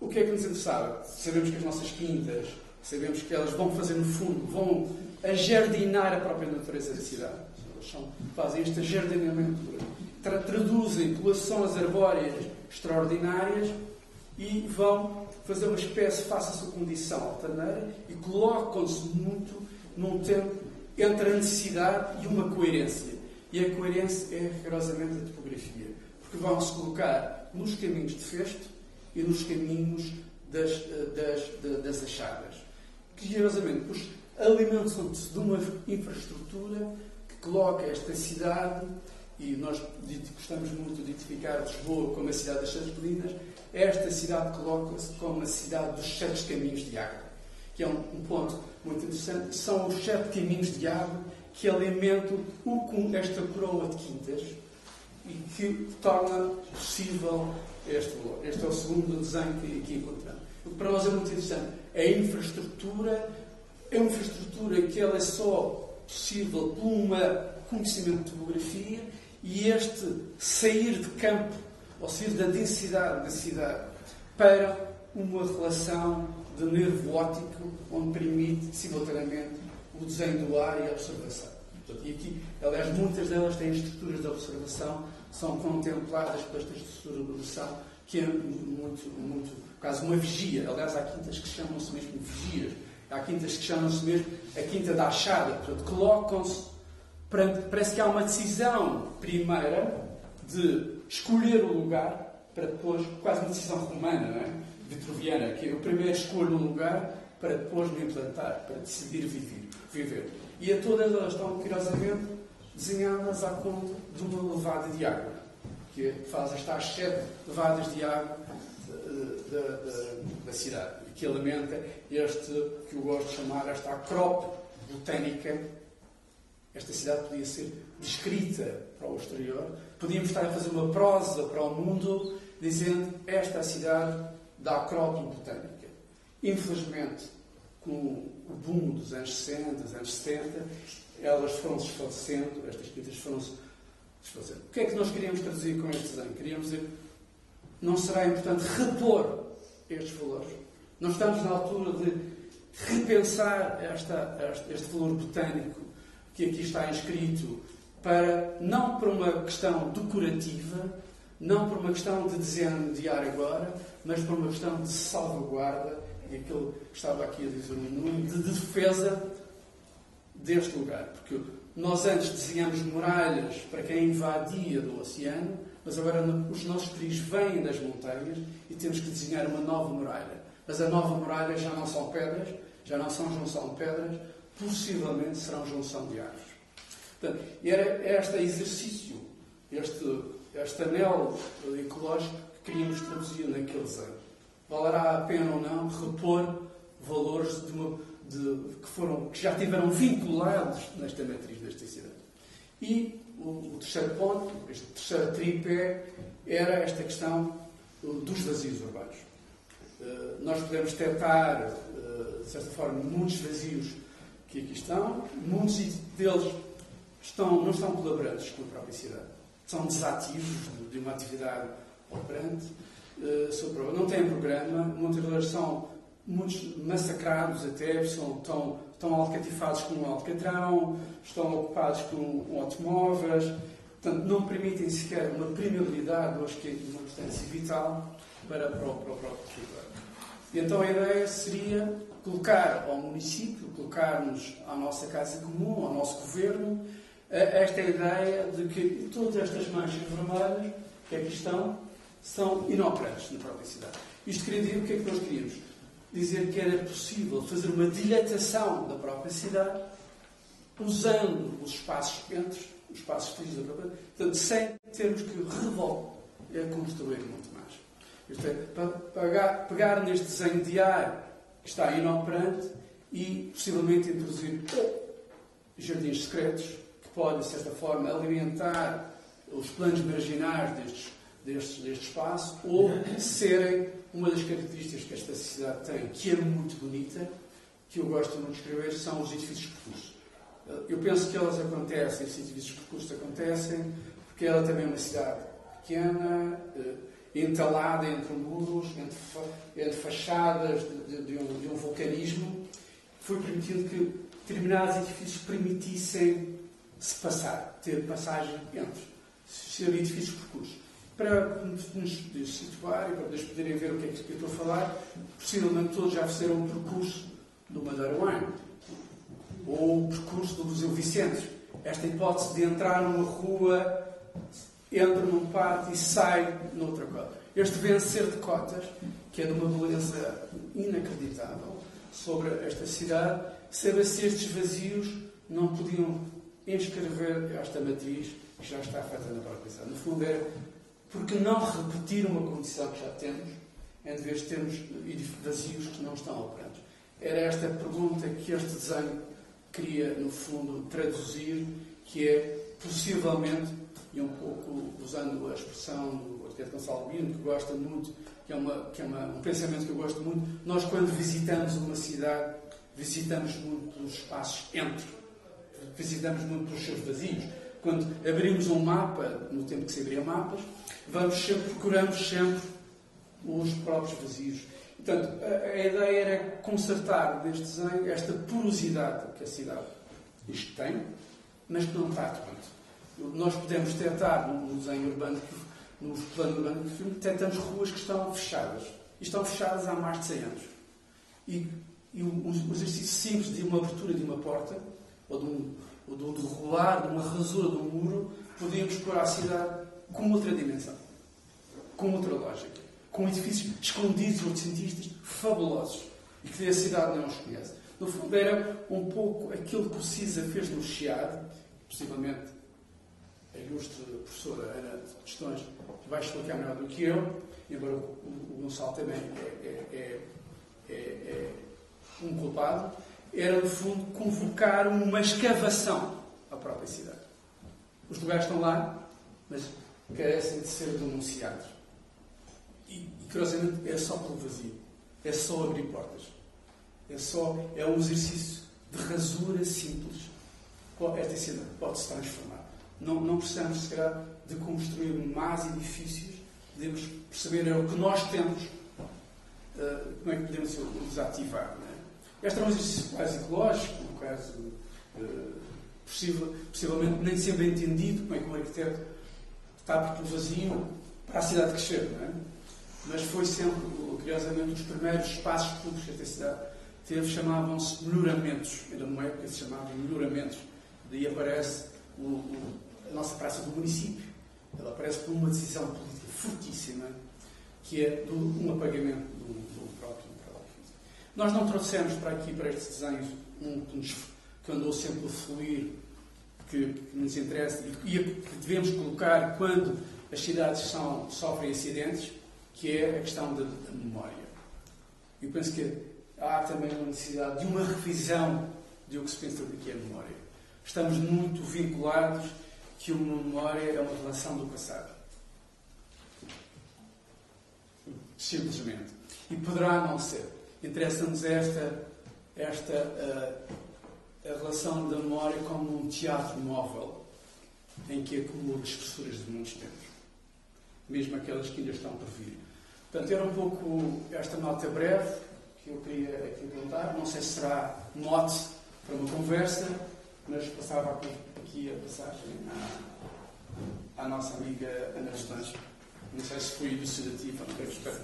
o que é que nos interessava? Sabemos que as nossas quintas, sabemos que elas vão fazer, no fundo, vão ajardinar a própria natureza da cidade. Eles são, fazem este ajardinamento, tra traduzem populações arbóreas extraordinárias e vão fazer uma espécie, faça a sua condição altaneira e colocam-se muito num tempo entre a necessidade e uma coerência. E a coerência é rigorosamente a topografia, porque vão se colocar nos caminhos de festo e nos caminhos das, das, das achadas. Que rigorosamente alimentam-se de uma infraestrutura que coloca esta cidade, e nós gostamos muito de identificar Lisboa como a cidade das sete colinas, esta cidade coloca-se como a cidade dos sete caminhos de água, que é um, um ponto muito interessante, são os sete caminhos de água que alimentam o, esta coroa de quintas e que torna possível este valor. Este é o segundo desenho que aqui encontramos. O que para nós é muito interessante é a infraestrutura, é uma infraestrutura que ela é só possível por um conhecimento de topografia e este sair de campo, ou sair da densidade da cidade, para uma relação de nervo óptico, onde permite simultaneamente o desenho do ar e a observação. E aqui, aliás, muitas delas têm estruturas de observação, são contempladas por esta estrutura de observação, que é muito, muito, quase uma vigia. Aliás, há quintas que chamam-se mesmo vigias. Há quintas que chamam-se mesmo a quinta da achada. Portanto, colocam-se, parece que há uma decisão primeira de escolher o lugar para depois, quase uma decisão romana, não é? vitruviana, que eu primeiro escolho um lugar para depois me implantar, para decidir viver. Viver. E a todas elas estão, curiosamente, desenhadas à conta de uma levada de água, que faz estas sete levadas de água da, da, da cidade, que alimenta este, que eu gosto de chamar, esta acrópole botânica. Esta cidade podia ser descrita para o exterior, podíamos estar a fazer uma prosa para o mundo, dizendo esta é a cidade da acrópole botânica. Infelizmente, com o boom dos anos 60, dos anos 70, elas foram-se desfalecendo, estas quintas foram-se desfazendo. O que é que nós queríamos traduzir com este desenho? Queríamos dizer, não será importante repor estes valores? Não estamos na altura de repensar esta, este valor botânico que aqui está inscrito para, não para uma questão decorativa, não por uma questão de desenho de ar agora, mas por uma questão de salvaguarda, e aquilo que estava aqui a dizer o Nuno, de defesa deste lugar. Porque nós antes desenhamos muralhas para quem invadia do oceano, mas agora os nossos perigos vêm das montanhas e temos que desenhar uma nova muralha. Mas a nova muralha já não são pedras, já não são junção de pedras, possivelmente serão junção de árvores. Portanto, era este exercício, este este anel ecológico que queríamos traduzir naquele desenho. Valerá a pena ou não repor valores de uma, de, que, foram, que já tiveram vinculados nesta matriz desta cidade. E o, o terceiro ponto, este terceiro tripé, era esta questão dos vazios urbanos. Uh, nós podemos detectar, uh, de certa forma, muitos vazios que aqui estão, muitos deles estão, não estão colaborantes com a própria cidade são desativos de uma atividade operante, uh, não têm programa, vezes são muitos massacrados até, são, estão, estão alcatifados com um alcatrão, estão ocupados com automóveis, portanto, não permitem sequer uma permeabilidade, hoje que é uma importância vital para, para, o, para o próprio território. E então a ideia seria colocar ao município, colocarmos à nossa casa comum, ao nosso governo, esta ideia de que todas estas manchas vermelhas que aqui estão são inoperantes na própria cidade. Isto queria dizer o que é que nós queríamos? Dizer que era possível fazer uma dilatação da própria cidade usando os espaços entre os espaços físicos da própria portanto, sem termos que revolver a construir muito mais. Isto é, pegar, pegar neste desenho de ar que está inoperante e possivelmente introduzir jardins secretos pode, de certa forma, alimentar os planos marginais destes, destes, deste espaço ou serem uma das características que esta cidade tem, que é muito bonita, que eu gosto muito de escrever, são os edifícios percursos. Eu penso que elas acontecem, esses edifícios percursos acontecem, porque ela também é uma cidade pequena, eh, entalada entre muros, entre, entre fachadas de, de, de, um, de um vulcanismo, foi permitindo que determinados edifícios permitissem se passar, ter passagem entre, ser edifícios percursos. Para nos situar e para vocês poderem ver o que é que eu estou a falar, possivelmente todos já fizeram o percurso do Madeira Wine ou o percurso do Museu Vicente. Esta hipótese de entrar numa rua, entra num pátio e sai noutra coisa. Este vencer de cotas, que é de uma beleza inacreditável sobre esta cidade, saber se estes vazios não podiam inscrever esta matriz que já está feita na própria cidade. No fundo, é porque não repetir uma condição que já temos, em vez de termos vazios que não estão operantes. Era esta pergunta que este desenho queria, no fundo, traduzir, que é, possivelmente, e um pouco usando a expressão do arquiteto Gonçalo Bino, que gosta muito, que é, uma, que é uma, um pensamento que eu gosto muito, nós quando visitamos uma cidade, visitamos muito os espaços entre, visitamos muito pelos seus vazios. Quando abrimos um mapa, no tempo que se abria mapas, vamos sempre, procuramos sempre os próprios vazios. Portanto, a, ideia era consertar deste desenho esta porosidade que a cidade isto tem, mas que não está tanto. Nós podemos tentar, no desenho urbano, no plano urbano do filme, tentamos ruas que estão fechadas. E estão fechadas há mais de 100 anos. E, e um, um exercício simples de uma abertura de uma porta, ou de um, ou de um rolar, de uma rasura de um muro, podíamos pôr a cidade com outra dimensão, com outra lógica com edifícios escondidos, oitocentistas, fabulosos, e que a cidade não os conhece. No fundo, era um pouco aquilo que o CISA fez no Chiado, possivelmente a ilustre professora Ana de Questões vai explicar melhor do que eu, embora o, Gonçalo também é, é, é, é, um culpado, era, no fundo, convocar uma escavação à própria cidade. Os lugares estão lá, mas carecem de ser denunciados. E, curiosamente, é só pelo vazio. É só abrir portas. É só, é um exercício de rasura simples. Esta cidade pode se transformar. Não, não precisamos, se calhar, de construir mais edifícios. Devemos perceber é o que nós temos, uh, como é que podemos os ativar. É? Este é um exercício quase ecológico, um caso uh, possível, possivelmente nem sempre entendido, como é que um arquiteto está pelo vazio para a cidade crescer. Não é? mas foi sempre, curiosamente, os primeiros espaços públicos que esta cidade teve chamavam-se melhoramentos. Ainda numa época se chamavam melhoramentos. Daí aparece o, o, a nossa praça do município. Ela aparece por uma decisão política fortíssima, que é um apagamento do, do próprio trabalho Nós não trouxemos para aqui, para estes desenhos, um que, nos, que andou sempre a fluir, que, que nos interessa e, que devemos colocar quando as cidades são, sofrem acidentes que é a questão da, da memória. Eu penso que há também uma necessidade de uma revisão de o que se pensa do que é memória. Estamos muito vinculados que uma memória é uma relação do passado. Simplesmente. E poderá não ser. Interessa-nos esta, esta a, a relação da memória como um teatro móvel em que acumula espessuras de muitos tempos mesmo aquelas que ainda estão por vir. Portanto, era um pouco esta nota breve que eu queria aqui contar. Não sei se será mote para uma conversa, mas passava aqui, aqui a passagem à, à nossa amiga Ana Estões. Não sei se foi elucidativa, não espero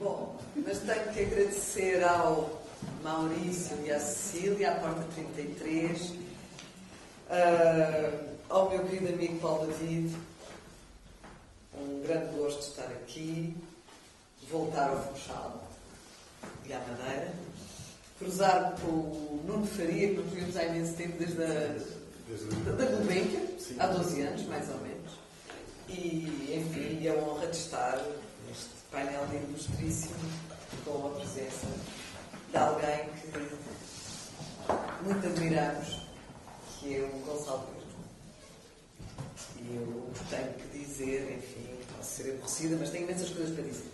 Bom, mas tenho que agradecer ao Maurício e à Cecília, à Porta 33, Uh, ao meu querido amigo Paulo David, um grande gosto de estar aqui, voltar ao Funchal e à Madeira, cruzar com o Nuno Faria, que não vimos há imenso tempo, desde a da Gulbenkian, há 12 anos, mais ou menos. E, enfim, é uma honra de estar neste painel ilustríssimo com a presença de alguém que muito admiramos que é o Gonçalo E eu tenho que dizer, enfim, posso ser aborrecida, mas tenho imensas coisas para dizer.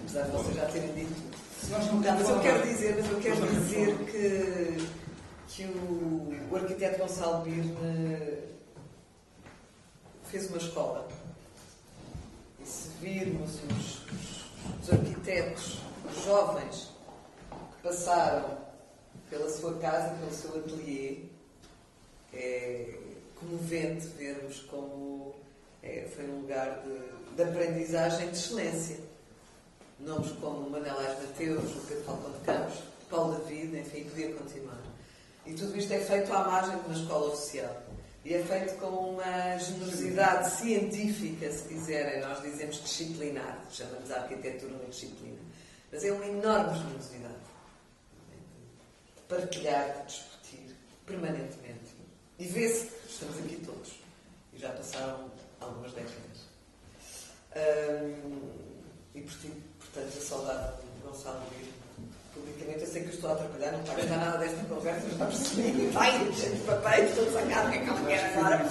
Apesar de vocês já terem dito. Não, mas eu quero dizer, mas eu quero dizer que, que o, o arquiteto Gonçalo Birne fez uma escola. E se virmos os, os, os arquitetos jovens passaram pela sua casa, pelo seu ateliê. É comovente vermos como é, foi um lugar de, de aprendizagem de excelência. Nomes como Manelás Mateus, o Pedro Falcão de Campos, Paulo David, enfim, podia continuar. E tudo isto é feito à margem de uma escola oficial. E é feito com uma generosidade científica, se quiserem, nós dizemos disciplinar, chamamos a arquitetura uma disciplina. Mas é uma enorme generosidade de partilhar, discutir permanentemente. E vê-se que estamos aqui todos. E já passaram algumas décadas. e portanto, a saudade de Gonçalo vir publicamente. Eu sei que estou a atrapalhar, não está a gastar nada desta conversa, mas está a perceber. Vai, cheio de papéis, estou sacado, o que é que ela quer agora?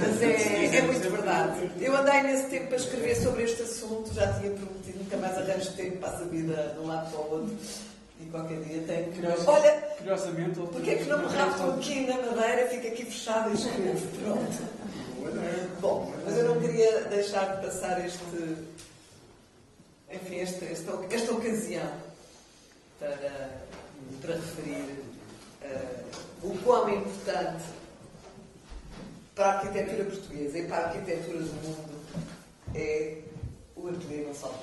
Mas é, é muito verdade. Eu andei nesse tempo para escrever sobre este assunto, já tinha prometido, nunca mais arranjo tempo, passo a vida de um lado para o outro. E qualquer dia tenho que. Olha, curiosamente, porque é que não me rapto aqui na madeira, fica aqui fechado e escrevo? Pronto. Bom, mas eu não queria deixar de passar este. Enfim, esta, esta, esta ocasião para, para referir uh, o quão importante para a arquitetura portuguesa e para a arquitetura do mundo é o ateliê Gonçalo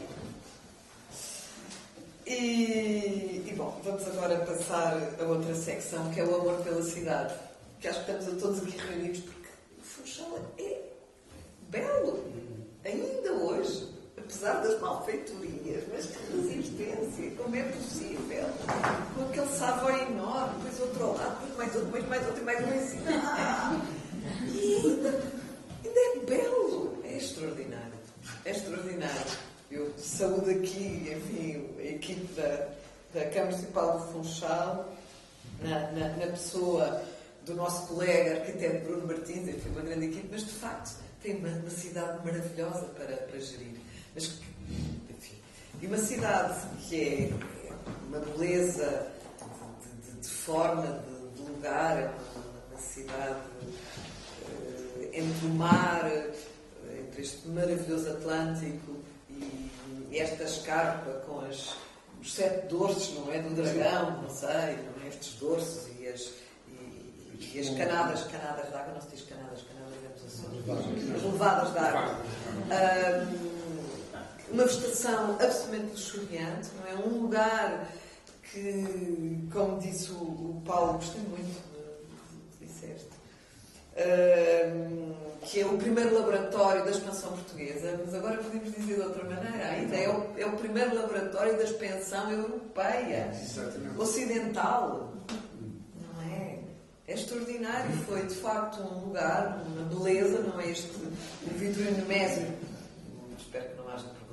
e, e, bom, vamos agora passar a outra secção, que é o amor pela cidade. Que acho que estamos todos aqui reunidos porque o Funchal é belo, ainda hoje apesar das malfeitorias, mas que resistência, como é possível? Com aquele sabor enorme, depois outro lado, depois mais outro, depois mais outro mais um. Ah, e ainda, ainda é belo, é extraordinário. É extraordinário. Eu saúdo aqui, enfim, a equipe da, da Câmara Municipal de Funchal, na, na, na pessoa do nosso colega arquiteto Bruno Martins, enfim, uma grande equipe, mas de facto tem uma, uma cidade maravilhosa para, para gerir. Mas, enfim, e uma cidade que é uma beleza de, de, de forma, de, de, lugar, é uma, uma cidade uh, entre o mar, entre este maravilhoso Atlântico e, e esta escarpa com as, os sete dorsos, não é? Do dragão, não sei, não é? Estes dorsos e as, e, e as canadas, canadas de água, não se diz canadas, canadas é as levadas de água. Um, uma vegetação absolutamente luxuriante, não é? Um lugar que, como disse o, o Paulo, gostei muito que disseste, uh, que é o primeiro laboratório da expansão portuguesa, mas agora podemos dizer de outra maneira ainda, é o, é o primeiro laboratório da expansão europeia, Exatamente. ocidental. Não é? É extraordinário, foi de facto um lugar, uma beleza, não é este o Vitorino Mésio, espero que não haja também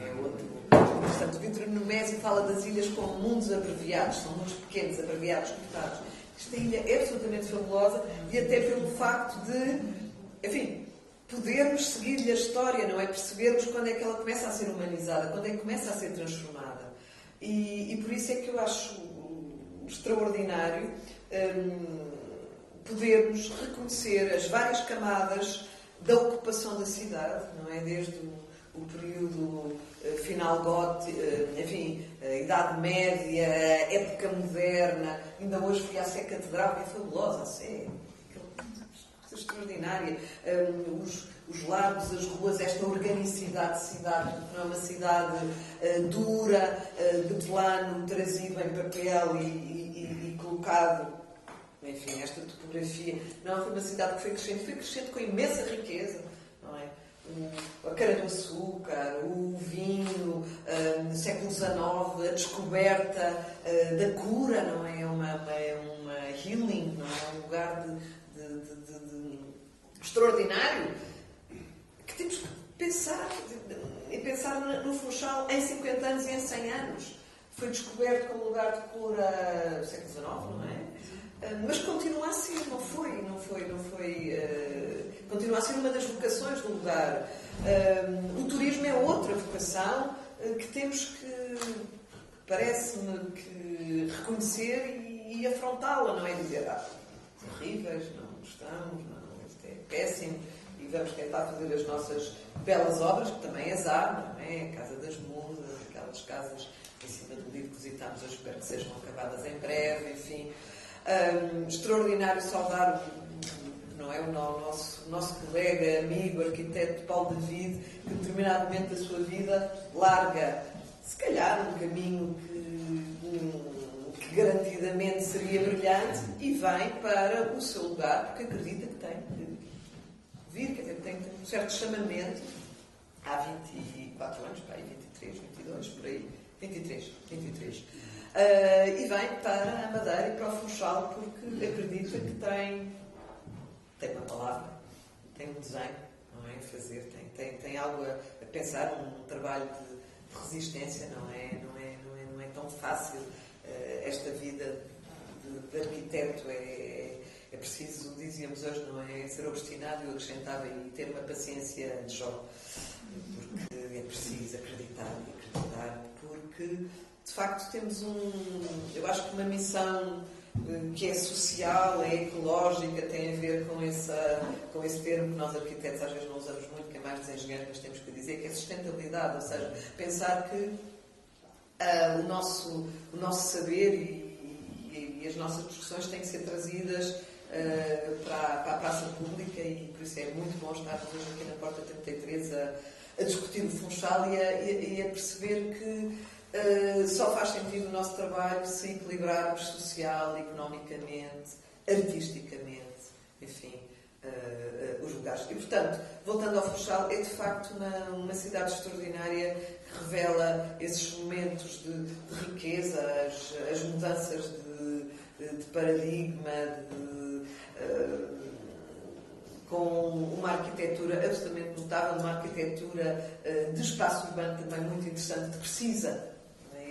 é outro. Portanto, o Vitor Nemésio fala das ilhas como mundos abreviados, são mundos pequenos, abreviados, cortados. Esta ilha é absolutamente fabulosa e até pelo facto de, enfim, podermos seguir-lhe a história, não é? Percebermos quando é que ela começa a ser humanizada, quando é que começa a ser transformada. E, e por isso é que eu acho extraordinário hum, podermos reconhecer as várias camadas da ocupação da cidade, não é? Desde o o período final gótico, uh, enfim, a Idade Média, época moderna. Ainda hoje fui à Sé Catedral, é fabulosa a Sé, extraordinária. Os, os lagos, as ruas, esta organicidade de cidade, não é uma cidade dura, de plano, trazido em papel e, e, e colocado enfim, esta topografia. Não, foi uma cidade que foi crescendo, foi crescendo com imensa riqueza a cana-do-açúcar, o vinho, no século XIX, a descoberta uh, da cura, não é? Uma, é uma healing, não é? Um lugar de, de, de extraordinário que temos que pensar e pensar no Funchal em 50 anos e em 100 anos. Foi descoberto como lugar de cura no século XIX, não é? Ah, mas continua a ser, não foi, não foi, não foi. Uh, continua a ser uma das vocações do lugar. O turismo é outra vocação uh, que temos que, parece-me, que reconhecer e, afrontá-la, não é dizer, ah, horríveis, não gostamos, não, isto é péssimo, e vamos tentar fazer as nossas belas obras, que também é azar, não é? A Casa das Musas, aquelas casas em cima do livro que visitámos, eu espero que sejam acabadas em breve, enfim. Um, extraordinário saudar não é? o nosso, nosso colega, amigo, arquiteto Paulo David, que em determinado momento da sua vida larga, se calhar, um caminho que, que garantidamente seria brilhante e vem para o seu lugar, porque acredita que tem que vir, quer dizer, tem, tem um certo chamamento há 24 anos, pá, 23, 22, por aí, 23, 23. Uh, e vem para a Madeira e para o Funchal porque acredita que tem, tem uma palavra, tem um desenho, não é? A fazer, tem, tem, tem algo a, a pensar, um trabalho de, de, resistência, não é? Não é, não é, não é tão fácil uh, esta vida de, de arquiteto, é, é, é, preciso, dizíamos hoje, não é? Ser obstinado, eu acrescentava, e ter uma paciência de Jó porque é preciso acreditar e acreditar, porque de facto temos um, eu acho que uma missão que é social, é ecológica, tem a ver com, essa, com esse termo que nós arquitetos às vezes não usamos muito, que é mais dos engenheiros, mas temos que dizer, que é sustentabilidade, ou seja, pensar que uh, o, nosso, o nosso saber e, e, e, as nossas discussões têm que ser trazidas uh, para, para, a praça pública e por isso é muito bom estar hoje aqui na Porta 33 a a discutir o Funchal e a, e a perceber que uh, só faz sentido o nosso trabalho se equilibrarmos social, economicamente, artisticamente, enfim, uh, uh, os lugares. E, portanto, voltando ao Funchal, é de facto uma, uma cidade extraordinária que revela esses momentos de, de riqueza, as, as mudanças de, de paradigma, de com uma arquitetura absolutamente notável, uma arquitetura de espaço urbano também muito interessante, que precisa,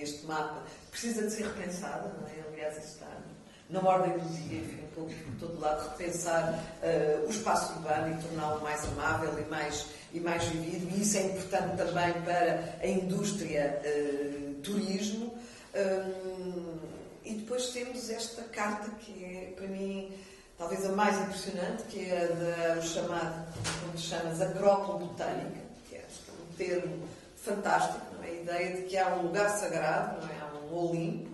este mapa, precisa de ser repensada, não é? aliás, está na ordem do dia, enfim, pouco por todo lado, repensar uh, o espaço urbano e torná-lo mais amável e mais, e mais vivido, e isso é importante também para a indústria uh, turismo. Um, e depois temos esta carta que é, para mim, talvez a mais impressionante, que é da, o chamado, como chamas, acrópole botânica, que é um termo fantástico, não é? a ideia de que há um lugar sagrado, não é? há um Olimpo,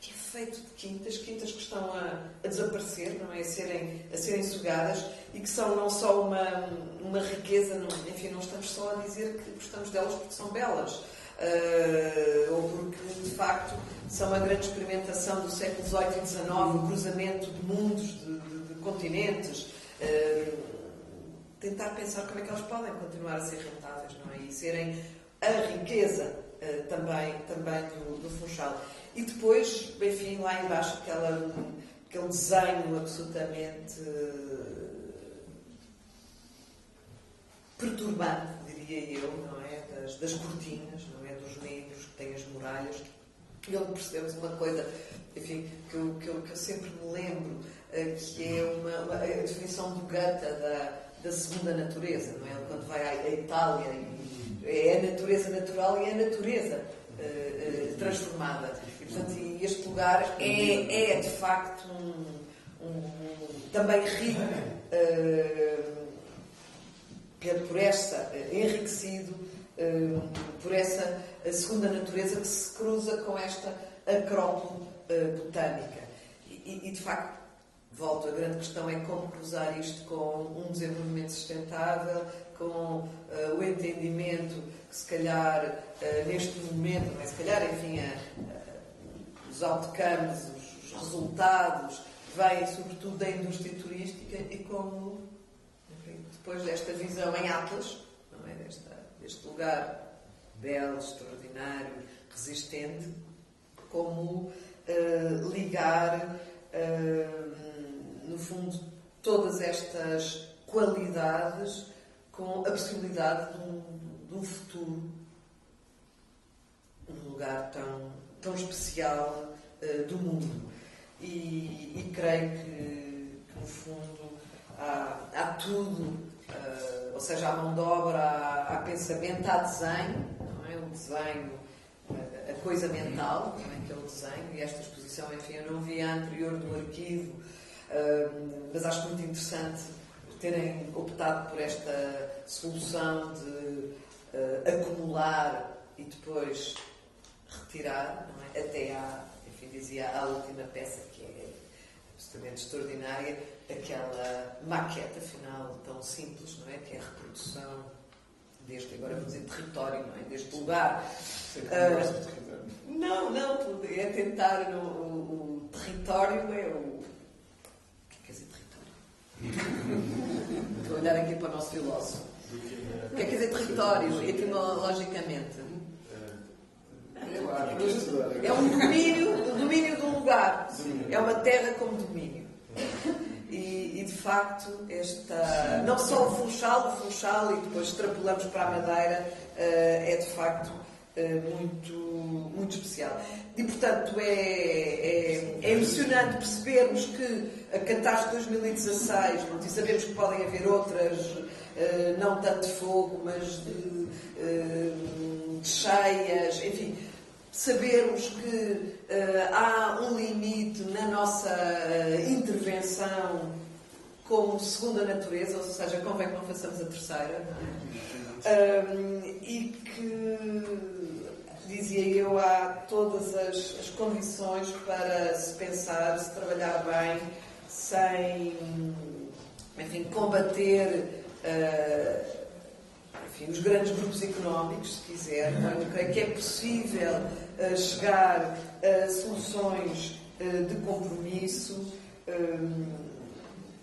que é feito de quintas, quintas que estão a, a, desaparecer, não é? a, serem, a serem sugadas e que são não só uma, uma riqueza, não, enfim, não estamos só a dizer que gostamos delas porque são belas, uh, ou porque de facto são a grande experimentação do século XVIII e XIX, o cruzamento de mundos, de, de, de continentes. Uh, tentar pensar como é que elas podem continuar a ser rentáveis, não é? E serem a riqueza uh, também, também do, do Funchal. E depois, enfim, lá embaixo, aquela, aquele desenho absolutamente perturbante, diria eu, não é? Das, das cortinas, não é? Dos negros que têm as muralhas e onde percebemos uma coisa, enfim, que eu, que eu, que eu sempre me lembro, uh, que é uma, uma, a definição do Goethe da, da segunda natureza, não é? Quando vai à, Itália, é a natureza natural e é a natureza uh, uh, transformada. E, portanto, este lugar é, é de facto um, um, também rico por esta, enriquecido por essa segunda natureza que se cruza com esta acrópole uh, botânica. E, e, de facto, volto, a grande questão é como cruzar isto com um desenvolvimento sustentável, com uh, o entendimento que, se calhar, uh, neste momento, mas se calhar, enfim, os outcomes, os, os resultados, vêm sobretudo da indústria turística e como, enfim, depois desta visão em Atlas, não é? Desta, deste lugar belo, extraordinário, resistente, como uh, ligar, uh, no fundo, todas estas qualidades com a possibilidade de um, de um futuro, um lugar tão, tão especial uh, do mundo. E, e creio que, que, no fundo, há, há tudo, ou seja, há mão de obra, há, há pensamento, há desenho, desenho, a coisa mental, é que é o desenho, e esta exposição, enfim, eu não vi a anterior do arquivo, mas acho muito interessante terem optado por esta solução de ah, acumular e depois retirar, é? até à, enfim, dizia, à última peça, que é absolutamente extraordinária, aquela maqueta final tão simples, não é? Que é a reprodução deste, agora vou dizer território, não é? Deste lugar. Uh, não, não, é tentar no, o, o território é o. O que é quer dizer território? Estou a olhar aqui para o nosso filósofo. O que é que quer dizer território, etimologicamente? É um domínio, o domínio de um lugar. É uma terra como domínio. E, e, de facto, esta, não só o Funchal, o Funchal, e depois extrapolamos para a Madeira, eh, é de facto muito, muito especial. E, portanto, é, é, é, emocionante percebermos que a catástrofe de 2016, e sabemos que podem haver outras, eh, não tanto de fogo, mas de, de cheias, enfim, sabermos que há um limite na nossa intervenção como segunda natureza, ou seja, convém que não façamos a terceira, é? e que, dizia eu, há todas as, as, condições para se pensar, se trabalhar bem, sem, enfim, combater. Uh, enfim, os grandes grupos económicos, se quiser. Eu creio que é possível uh, chegar a soluções uh, de compromisso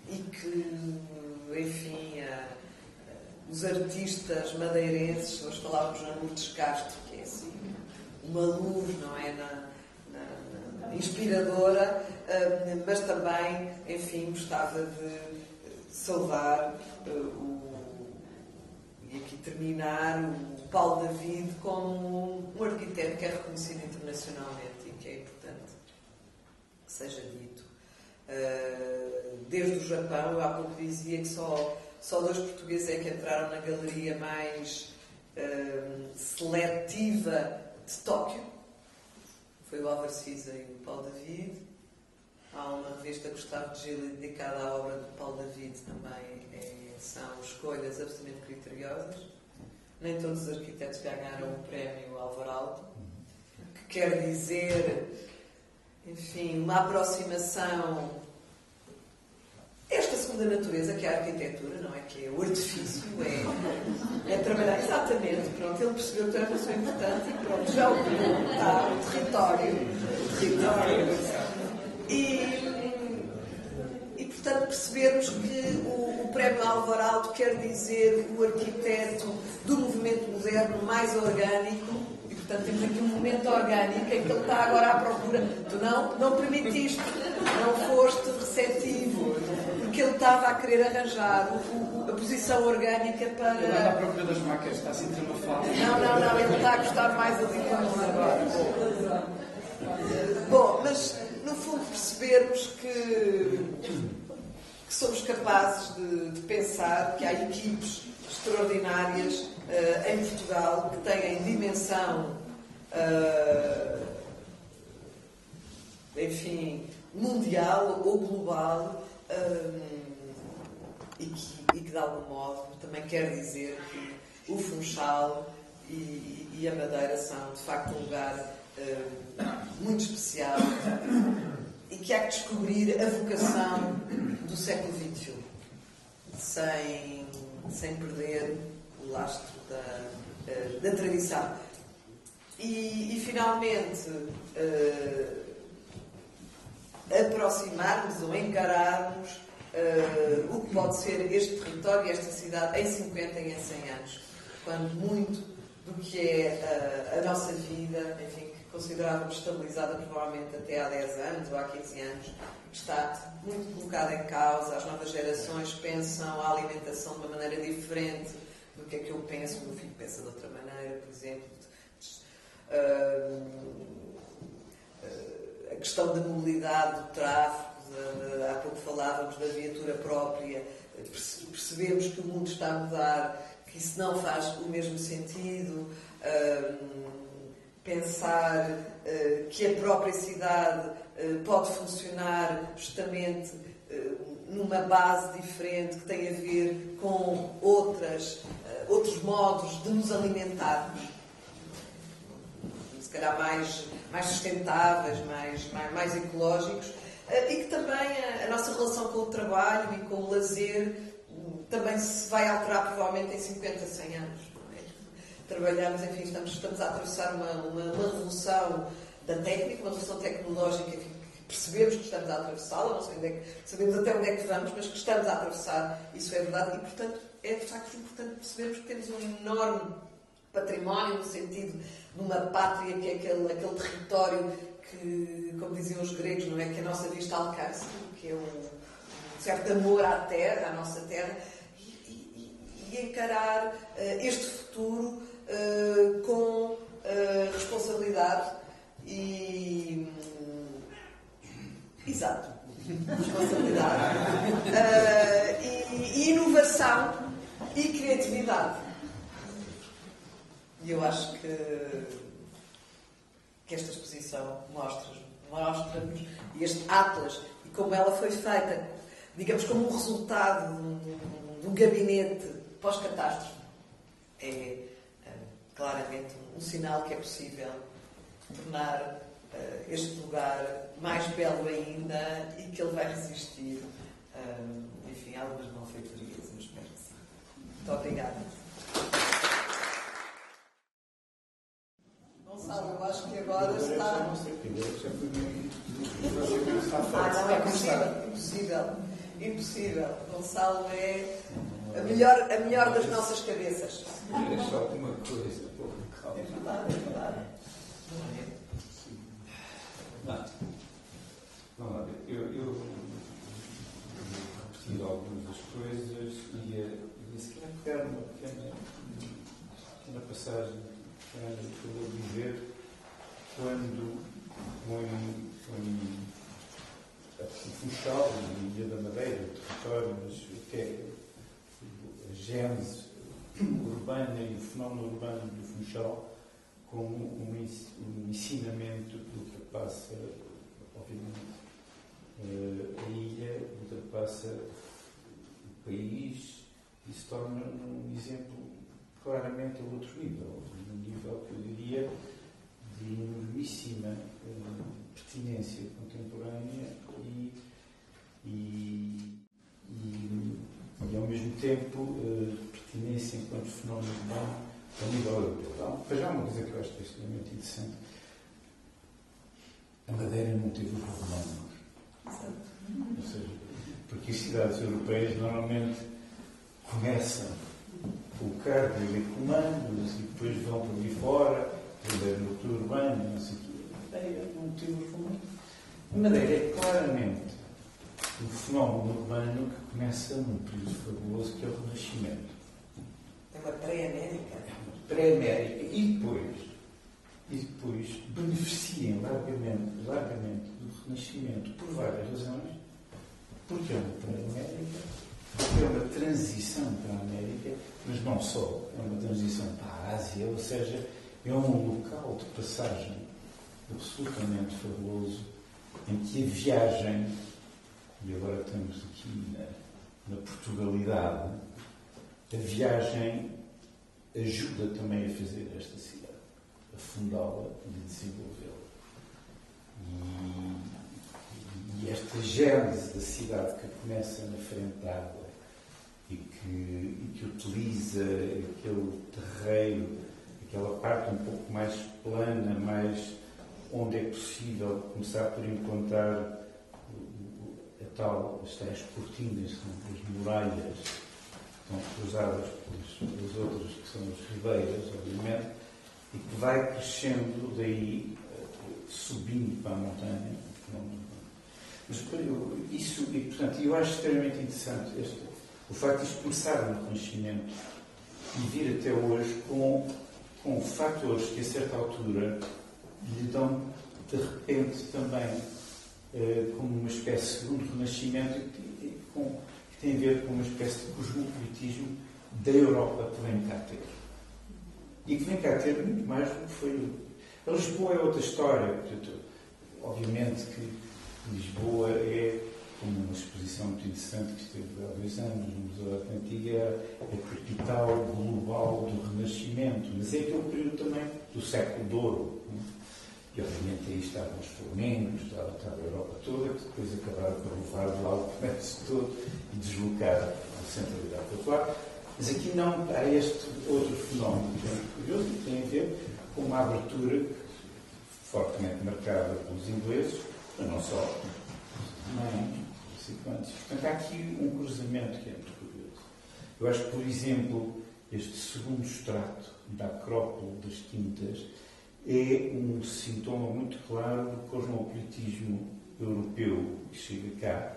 e que, enfim, os artistas madeirenses, nós falávamos na Lourdes Castro, que é assim, uma luz, não é? Na, na, na, inspiradora, mas também, enfim, gostava de saudar o e aqui terminar o Paulo David como um arquiteto que é reconhecido internacionalmente e que é importante que seja dito. Desde o Japão, eu há pouco dizia que só, só dois portugueses é que entraram na galeria mais seletiva de Tóquio. Foi o Álvaro Cisa e o Paulo David. Há uma revista Gustavo de Gil dedicada à obra do Paulo David também. É são escolhas absolutamente criteriosas. Nem todos os arquitetos ganharam o prémio Alvarado, que quer dizer, enfim, uma aproximação. Esta segunda natureza, que é a arquitetura, não é? Que é o artifício, é, é trabalhar. Exatamente, pronto, ele percebeu que era uma pessoa importante e pronto, já o está, o território. O território. E portanto, percebermos que o, o Prémio Alvarado quer dizer o arquiteto do movimento moderno mais orgânico, e, portanto, temos aqui um momento orgânico em que ele está agora à procura. Tu não, não permitiste, não foste receptivo, estava a querer arranjar o, a posição orgânica para. Ele anda à procura das máquinas, está a sentir uma falta. Não, não, não, ele está a gostar mais ali com agora. Bom, mas no fundo percebermos que que somos capazes de, de pensar que há equipes extraordinárias uh, em Portugal que têm dimensão, uh, enfim, mundial ou global uh, e, que, e, que, de algum modo, também quer dizer que o Funchal e, e a Madeira são, de facto, um lugar muito especial e que há que descobrir a vocação do século XXI, sem, sem perder o lastro da, eh, da tradição. E, e finalmente, uh, aproximarmos ou encararmos uh, o que pode ser este território, esta cidade, em 50 e em 100 anos, quando muito do que é a nossa vida, enfim, considerávamos estabilizada provavelmente até há 10 anos ou há 15 anos, está muito colocada em causa. As novas gerações pensam a alimentação de uma maneira diferente do que é que eu penso. O meu filho pensa de outra maneira, por exemplo. a questão da mobilidade, do tráfego, há pouco falávamos da viatura própria, percebemos que o mundo está a mudar, que isso não faz o mesmo sentido pensar uh, que a própria cidade pode funcionar justamente numa base diferente que tem a ver com outras, outros modos de nos alimentarmos. calhar mais, mais sustentáveis, mais, mais, mais ecológicos, e que também a, nossa relação com o trabalho e com o lazer hum, também se vai alterar provavelmente em 50, 100 anos. É? Trabalhamos, enfim, estamos, estamos a atravessar uma, uma, uma revolução da técnica, uma revolução tecnológica que percebemos que estamos a atravessá-la, não onde é sabemos até onde é que vamos, mas que estamos a atravessar, isso é verdade, e portanto é de facto importante percebermos que temos um enorme património no sentido de uma pátria que é aquele, aquele território que, como diziam os gregos, não é? Que a nossa vista alcança, que é um, certo amor à terra, à nossa terra, e, e, e encarar uh, este futuro uh, com uh, responsabilidade e. Exato. Responsabilidade. <laughs> e, e inovação e criatividade. E eu acho que, que esta exposição mostra-nos mostra este Atlas e como ela foi feita, digamos, como um resultado de um, gabinete pós-catástrofe, é, é claramente um sinal que é possível tornar uh, este lugar mais belo ainda e que ele vai resistir, uh, enfim, a algumas malfeitorias, eu espero que sim. Muito obrigada. Gonçalo, eu acho que agora está. Ah, não, é possível, impossível. Impossível. Gonçalo é a melhor, a melhor das nossas cabeças. É só uma coisa, É verdade, é verdade. Não. Vamos lá. Eu, eu repeti algumas das coisas e, e se calhar pegar uma pequena, pequena passagem que eu vou dizer quando foi, o Funchal a Ilha da Madeira, o território, mas o que é a gênese urbana e o fenómeno urbano do Funchal como um, um ensinamento que ultrapassa, obviamente, eh, a ilha, ultrapassa o país e se torna um exemplo claramente a outro nível nível que eu diria de enormíssima uh, pertinência contemporânea e, e, e, e, ao mesmo tempo uh, pertinência enquanto fenómeno urbano a nível europeu. Para já uma coisa que eu acho extremamente interessante, a Madeira não teve romanos. Ou seja, porque as cidades europeias normalmente começam o cargo e comandos e depois vão para ali fora, poder no urbano, não sei o quê. Madeira não teve fenómeno. A Madeira é claramente o fenómeno urbano que começa num período fabuloso que é o Renascimento. É uma pré-américa. É uma pré-américa. E depois, e depois beneficiem largamente, largamente do Renascimento por várias razões, porque é uma pré-américa é uma transição para a América, mas não só, é uma transição para a Ásia, ou seja, é um local de passagem absolutamente fabuloso em que a viagem, e agora estamos aqui na, na Portugalidade, a viagem ajuda também a fazer esta cidade, a fundá-la e desenvolvê-la. E, e esta gênese da cidade que começa na frente da água e que, e que utiliza aquele terreiro, aquela parte um pouco mais plana, mais onde é possível começar por encontrar a tal, as tais cortinas, as muralhas que estão cruzadas pelas, pelas outras, que são as ribeiras, obviamente, e que vai crescendo daí, subindo para a montanha. Mas isso, e portanto, eu acho extremamente interessante este, o facto de isto começar no Renascimento e vir até hoje com, com fatores que a certa altura lhe dão de repente também eh, como uma espécie de segundo renascimento que, que tem a ver com uma espécie de cosmopolitismo da Europa que vem cá ter. E que vem cá ter muito mais do que foi. A Lisboa é outra história. Portanto, obviamente que Lisboa é como uma exposição muito interessante que esteve há dois anos no Museu da Antiga, a capital global do Renascimento, mas é aquele período também do século de ouro. Né? E obviamente aí estavam os flamengos, estava, estava a Europa toda, que depois acabaram por levar de lá o comércio todo e deslocar a centralidade popular. Mas aqui não há este outro fenómeno que é muito curioso e tem a ver com uma abertura fortemente marcada pelos ingleses, mas não só, também participantes. Portanto, há aqui um cruzamento que é muito curioso. Eu acho que, por exemplo, este segundo extrato da Acrópole das Quintas é um sintoma muito claro do cosmopolitismo europeu que chega cá,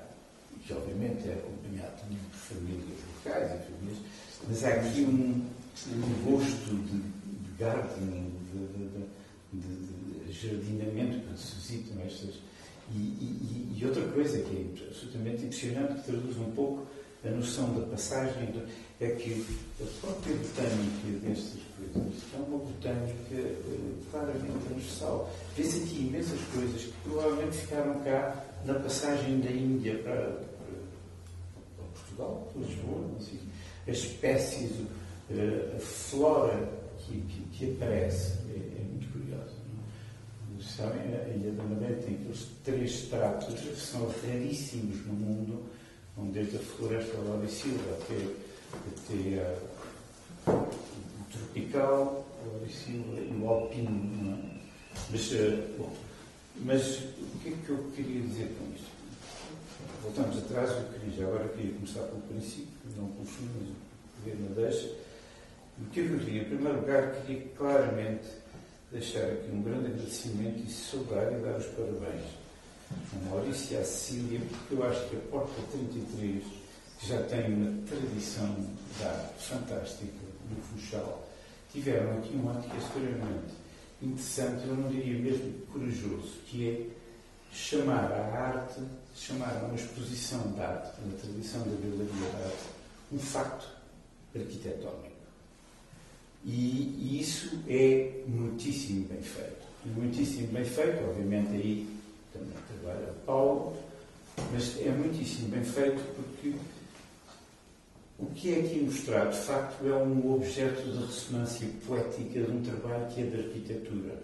que obviamente é acompanhado também por famílias locais e famílias, mas há aqui um, um gosto de, de gardening, de, de, de, jardinamento, quando se visitam estas. E, e, e, outra coisa que é absolutamente impressionante, que traduz um pouco a noção da passagem, é que a própria botânica destas coisas é uma botânica uh, claramente transversal. Vê-se aqui imensas coisas que provavelmente ficaram cá na passagem da Índia para, para, para Portugal, para Lisboa, assim, as espécies, uh, a flora que, que, que aparece Sabem, a Ilha da Madeira tem aqueles três estratos que são raríssimos no mundo, desde a floresta lauricida até, até a tropical, e o alpino. É? Mas, eh, bom, mas o que é que eu queria dizer com isto? Voltamos atrás, eu queria, já agora queria começar pelo princípio, não pelo fim, mas o governo deixa. O é que eu queria? Em primeiro lugar, queria claramente deixar aqui um grande agradecimento e saudar e dar os parabéns a Maurício e a Cecília, porque eu acho que a Porta 33, que já tem uma tradição da fantástica no Funchal, tiveram aqui um ato que é extremamente interessante, eu não diria mesmo corajoso, que é chamar a arte, chamar a uma exposição de arte, uma tradição da galeria de arte, um facto arquitetónico. E, isso é muitíssimo bem feito. Muitíssimo bem feito, obviamente aí também trabalha Paulo, mas é muitíssimo bem feito porque o que é aqui mostrado, de facto, é um objeto de ressonância poética de um trabalho que é de arquitetura.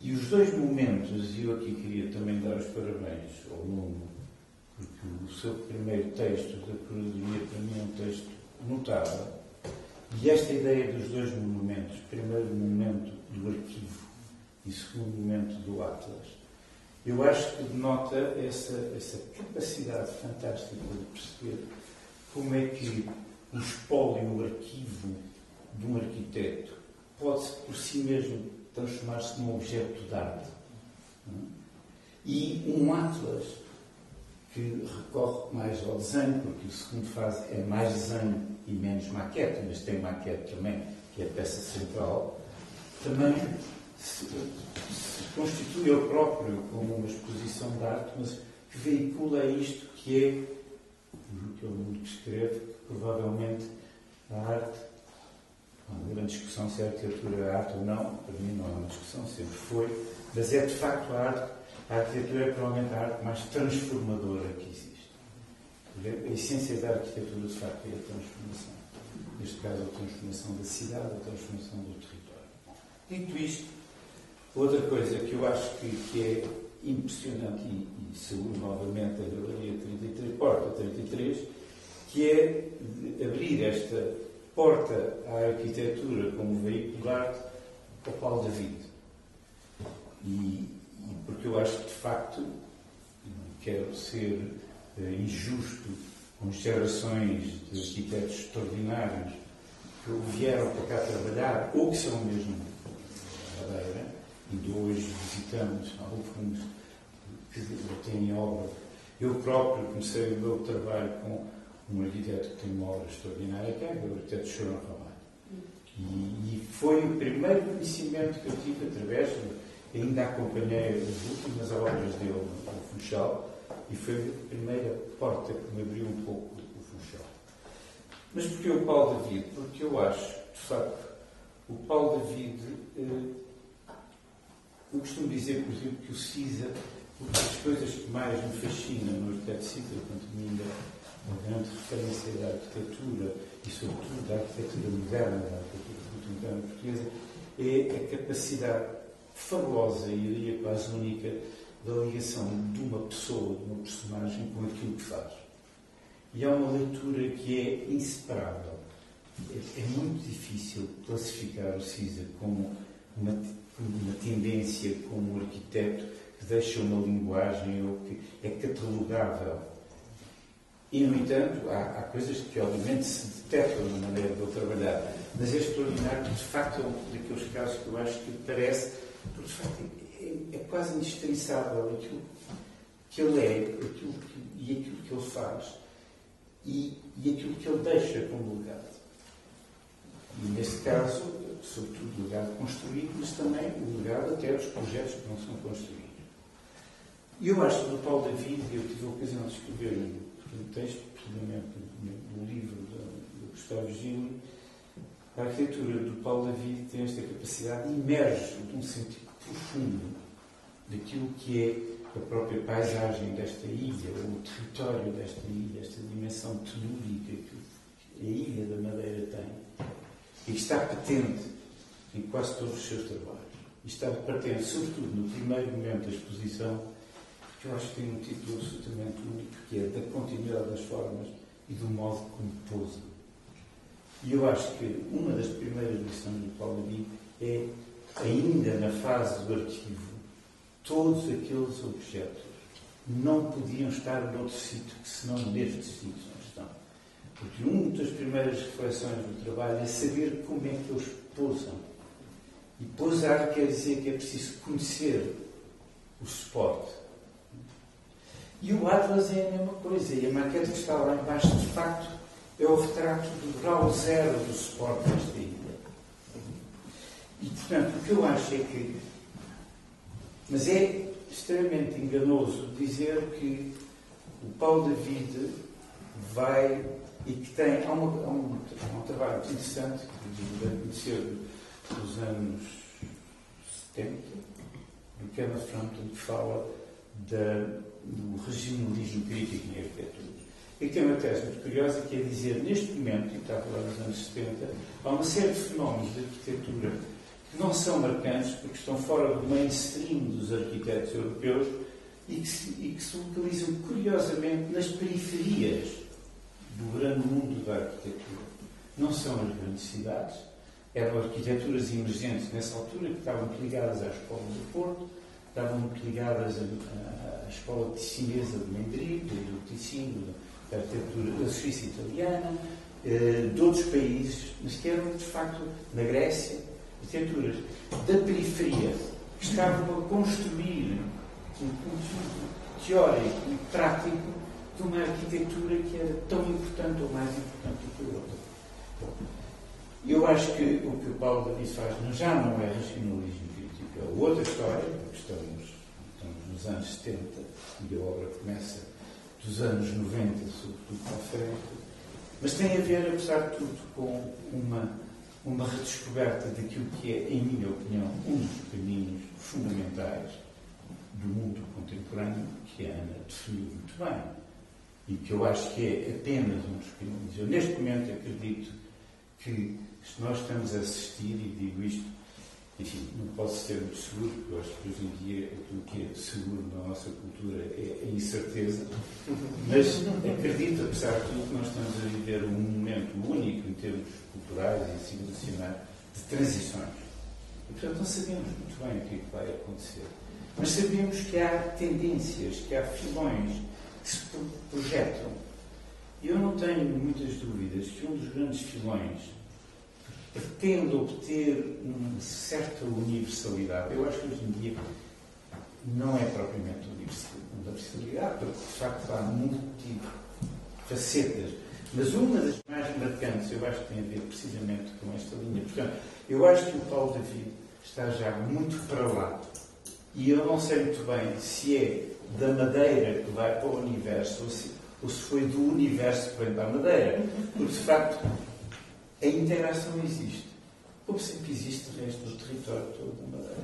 E os dois momentos, e eu aqui queria também dar os parabéns ao Nuno, porque o seu primeiro texto da curadoria para mim é um texto notável, e esta ideia dos dois monumentos, primeiro momento do arquivo e segundo momento do Atlas, eu acho que denota essa, essa capacidade fantástica de perceber como é que o espólio, o arquivo de um arquiteto pode por si mesmo transformar-se num objeto de arte. É? E um atlas que recorre mais ao desenho, porque o segundo fase é mais desenho e menos maquete, mas tem maquete também, que é a peça central, também se, se constitui ele próprio como uma exposição de arte, mas que veicula isto que é que eu muito que provavelmente a arte, uma grande discussão se a arquitetura é arte ou não, para mim não é uma discussão, sempre foi, mas é de facto a arte, a arquitetura é provavelmente a arte mais transformadora que existe. A essência da arquitetura, de facto, é a transformação. Neste caso, a transformação da cidade, a transformação do território. Dito isto, outra coisa que eu acho que, que é impressionante e, e saúde novamente a Galeria 33, Porta 33, que é abrir esta porta à arquitetura como veículo de arte ao Paulo David. E porque eu acho que, de facto, quero ser uh, injusto com gerações de arquitetos extraordinários que vieram para cá trabalhar, ou que são mesmo Madeira, e hoje visitamos alguns que têm obra. Eu próprio comecei o meu trabalho com um arquiteto que tem uma obra extraordinária, que é o arquiteto Chorão Ramalho. E, e, foi o primeiro conhecimento que eu tive através, ainda acompanhei as últimas obras dele no Funchal, e foi a primeira porta que me abriu um pouco o Funchal. Mas porquê o Paulo David? Porque eu acho, de facto, o Paulo David, eh, eu costumo dizer, por exemplo, que o CISA, uma das coisas que mais me fascina no arquiteto quanto me uma grande referência da arquitetura e, sobretudo, da arquitetura moderna, da arquitetura moderna portuguesa, é a capacidade fabulosa e diria quase única da ligação de uma pessoa, de uma personagem com aquilo que faz. E é uma leitura que é inseparável. É, é muito difícil classificar o Cisa como uma, uma tendência, como um arquiteto que deixa uma linguagem ou que é catalogável. E, no entanto, há, há coisas que obviamente se detectam na maneira de eu trabalhar. Mas é extraordinário, de facto, é um daqueles casos que eu acho que parece, de facto é, é quase indispensável aquilo que ele é aquilo que, e aquilo que ele faz e, e aquilo que ele deixa como legado. E neste caso, sobretudo o legado construído, mas também o legado até dos projetos que não são construídos. E eu acho que do Paulo David, eu tive a ocasião de escrever um texto, precisamente no livro do Gustavo Gil, a arquitetura do Paulo David tem esta capacidade de emerge de um sentido profundo daquilo que é a própria paisagem desta ilha, o território desta ilha, esta dimensão telúrica que a Ilha da Madeira tem, e que está patente em quase todos os seus trabalhos. E está patente, sobretudo, no primeiro momento da exposição, que eu acho que tem um título absolutamente único, que é Da Continuidade das Formas e do Modo como pousa. E eu acho que uma das primeiras lições do Paulo David é, ainda na fase do arquivo, todos aqueles objetos não podiam estar noutro sítio que senão nestes sítios onde estão. Porque uma das primeiras reflexões do trabalho é saber como é que eles pousam. E pousar quer dizer que é preciso conhecer o suporte. E o Atlas é a mesma coisa. E a maquete que está lá embaixo, de facto, é o retrato do grau zero do suporte ilha. E, portanto, o que eu acho é que mas é extremamente enganoso dizer que o Paulo David vai e que tem. Há, uma, há, um, um, trabalho interessante que deve conhecer dos anos 70, do Kenneth Frampton, que fala da, do regionalismo crítico em arquitetura. E tem uma tese muito curiosa que é dizer, neste momento, e está a falar dos anos 70, há uma série de fenómenos de arquitetura não são marcantes porque estão fora do mainstream dos arquitetos europeus e que se, e que se localizam curiosamente nas periferias do grande mundo da arquitetura. Não são as grandes cidades, eram arquiteturas emergentes nessa altura que estavam ligadas à Escola do Porto, estavam ligadas à, à Escola Chinesa de Madrid, do Ticino, da arquitetura da Suíça italiana, eh, de outros países, mas que eram de facto na Grécia, arquiteturas da periferia que estavam a construir um conjunto teórico e prático de uma arquitetura que era tão importante ou mais importante do que a outra. Eu acho que o que o Paulo David faz já não é racionalismo crítico, é outra história, porque estamos, estamos nos anos 70 e a obra começa dos anos 90, sobretudo para frente, mas tem a ver, apesar de tudo, com uma uma redescoberta daquilo que é, em minha opinião, um dos caminhos fundamentais do mundo contemporâneo, que a Ana definiu muito bem, e que eu acho que é apenas um dos caminhos. Eu, neste momento, acredito que se nós estamos a assistir, e digo isto enfim, não posso ser muito seguro, porque eu acho que hoje em dia aquilo que é seguro na nossa cultura é a incerteza, mas acredito, apesar de tudo, que nós estamos a viver um momento único em termos culturais e civilizacionais de transições. E, portanto, não sabemos muito bem o que, é que vai acontecer. Mas sabemos que há tendências, que há filões que se projetam. E eu não tenho muitas dúvidas que um dos grandes filões pretende obter uma certa universalidade. Eu acho que hoje em dia não é propriamente universalidade, porque de facto há multifacetas. Mas uma das mais marcantes, eu acho que tem a ver precisamente com esta linha. Portanto, eu acho que o Paulo David está já muito para lá. E eu não sei muito bem se é da madeira que vai para o universo ou se, ou se foi do universo que vem para a madeira. Porque, de facto, a interação existe. Como sempre existe o resto do território todo da Madeira.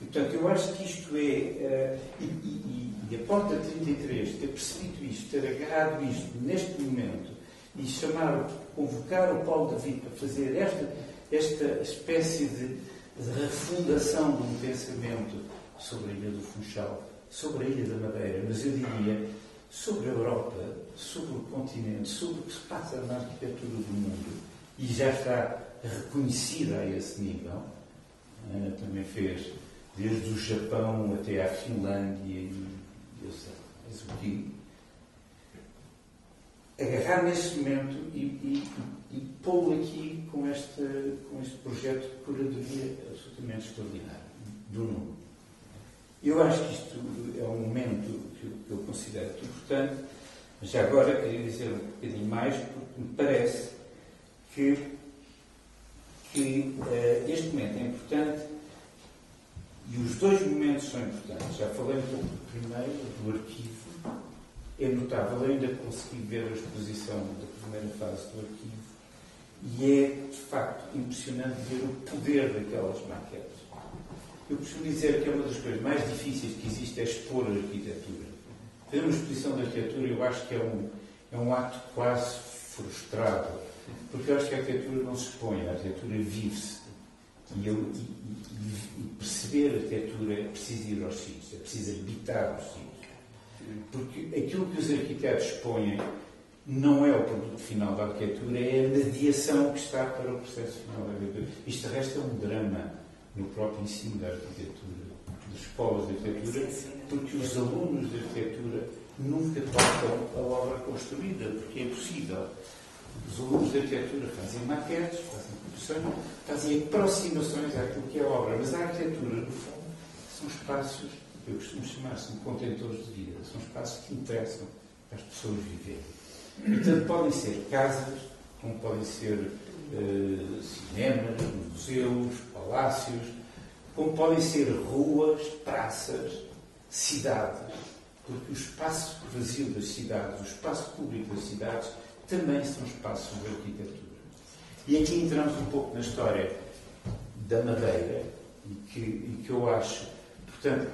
E, portanto, eu acho que isto é. Uh, e, e, e, a porta 33 ter percebido isto, ter agarrado isto neste momento e chamar, convocar o Paulo David para fazer esta, esta espécie de, a refundação de um pensamento sobre a Ilha do Funchal, sobre a Ilha da Madeira, mas eu diria sobre a Europa, sobre o continente, sobre o que se passa na arquitetura do mundo, e já está reconhecida a esse nível. Ana também fez desde o Japão até à Finlândia e eu sei mais o que. Agarrar nesse momento e, e, e pô-lo aqui com este, com este projeto de curadoria absolutamente extraordinário do Nuno. Eu acho que isto é um momento que eu considero importante, mas já agora queria dizer um bocadinho mais, porque me parece que, que uh, este momento é importante e os dois momentos são importantes. Já falei um pouco do primeiro, do arquivo. É notável, ainda consegui ver a exposição da primeira fase do arquivo e é, de facto, impressionante ver o poder daquelas maquetes. Eu costumo dizer que é uma das coisas mais difíceis que existe é expor a arquitetura. Fazer uma exposição de arquitetura eu acho que é um, é um ato quase frustrado, porque eu acho que a arquitetura não se expõe, a arquitetura vive-se. E, eu, e, e, perceber a arquitetura é preciso ir aos sítios, é preciso habitar os sítios. Porque aquilo que os arquitetos expõem não é o produto final da arquitetura, é a mediação que está para o processo final da arquitetura. Isto resta um drama no próprio ensino da arquitetura, das escolas de arquitetura, porque os alunos de arquitetura nunca tocam a obra construída, porque é impossível. Os alunos de arquitetura fazem maquetes, fazem composições, fazem aproximações àquilo que é a obra, mas a arquitetura, no fundo, são espaços, eu costumo chamar-se contentores de vida, são espaços que interessam as pessoas viverem. Portanto, podem ser casas, como podem ser uh, cinemas, museus, palácios, como podem ser ruas, praças, cidades. Porque o espaço vazio das cidades, o espaço público das cidades, também são espaços de arquitetura. E aqui entramos um pouco na história da Madeira, e que, e que eu acho, portanto,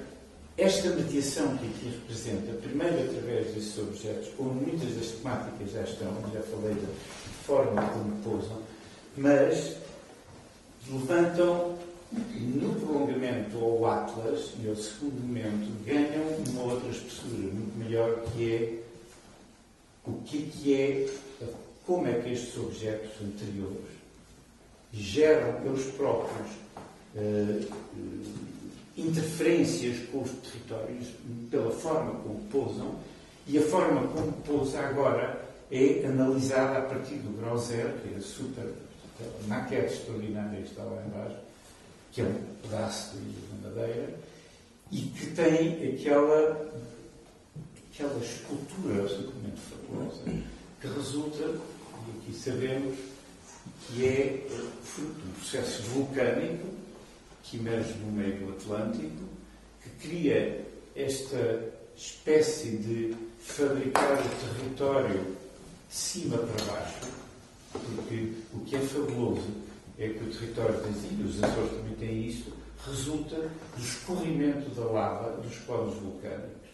esta mediação que aqui representa, primeiro através desses objetos, onde muitas das temáticas já estão, já falei da forma como pousam, mas levantam no prolongamento ao Atlas e ao segundo momento ganham uma outra espessura muito maior que é o que, é que é, como é que estes objetos anteriores geram eles próprios uh, interferências com os territórios pela forma como pousam e a forma como pousa agora é analisada a partir do grau zero, que é a super a maquete extraordinária que está lá embaixo, que é um pedaço de madeira, e que tem aquela, aquela escultura absolutamente fabulosa, que resulta, e aqui sabemos, que é fruto de um processo vulcânico que emerge no meio do Atlântico, que cria esta espécie de fabricar o território de cima para baixo, porque o que é fabuloso é que o território das ilhas, os Açores também têm isso, resulta do escorrimento da lava dos polos vulcânicos.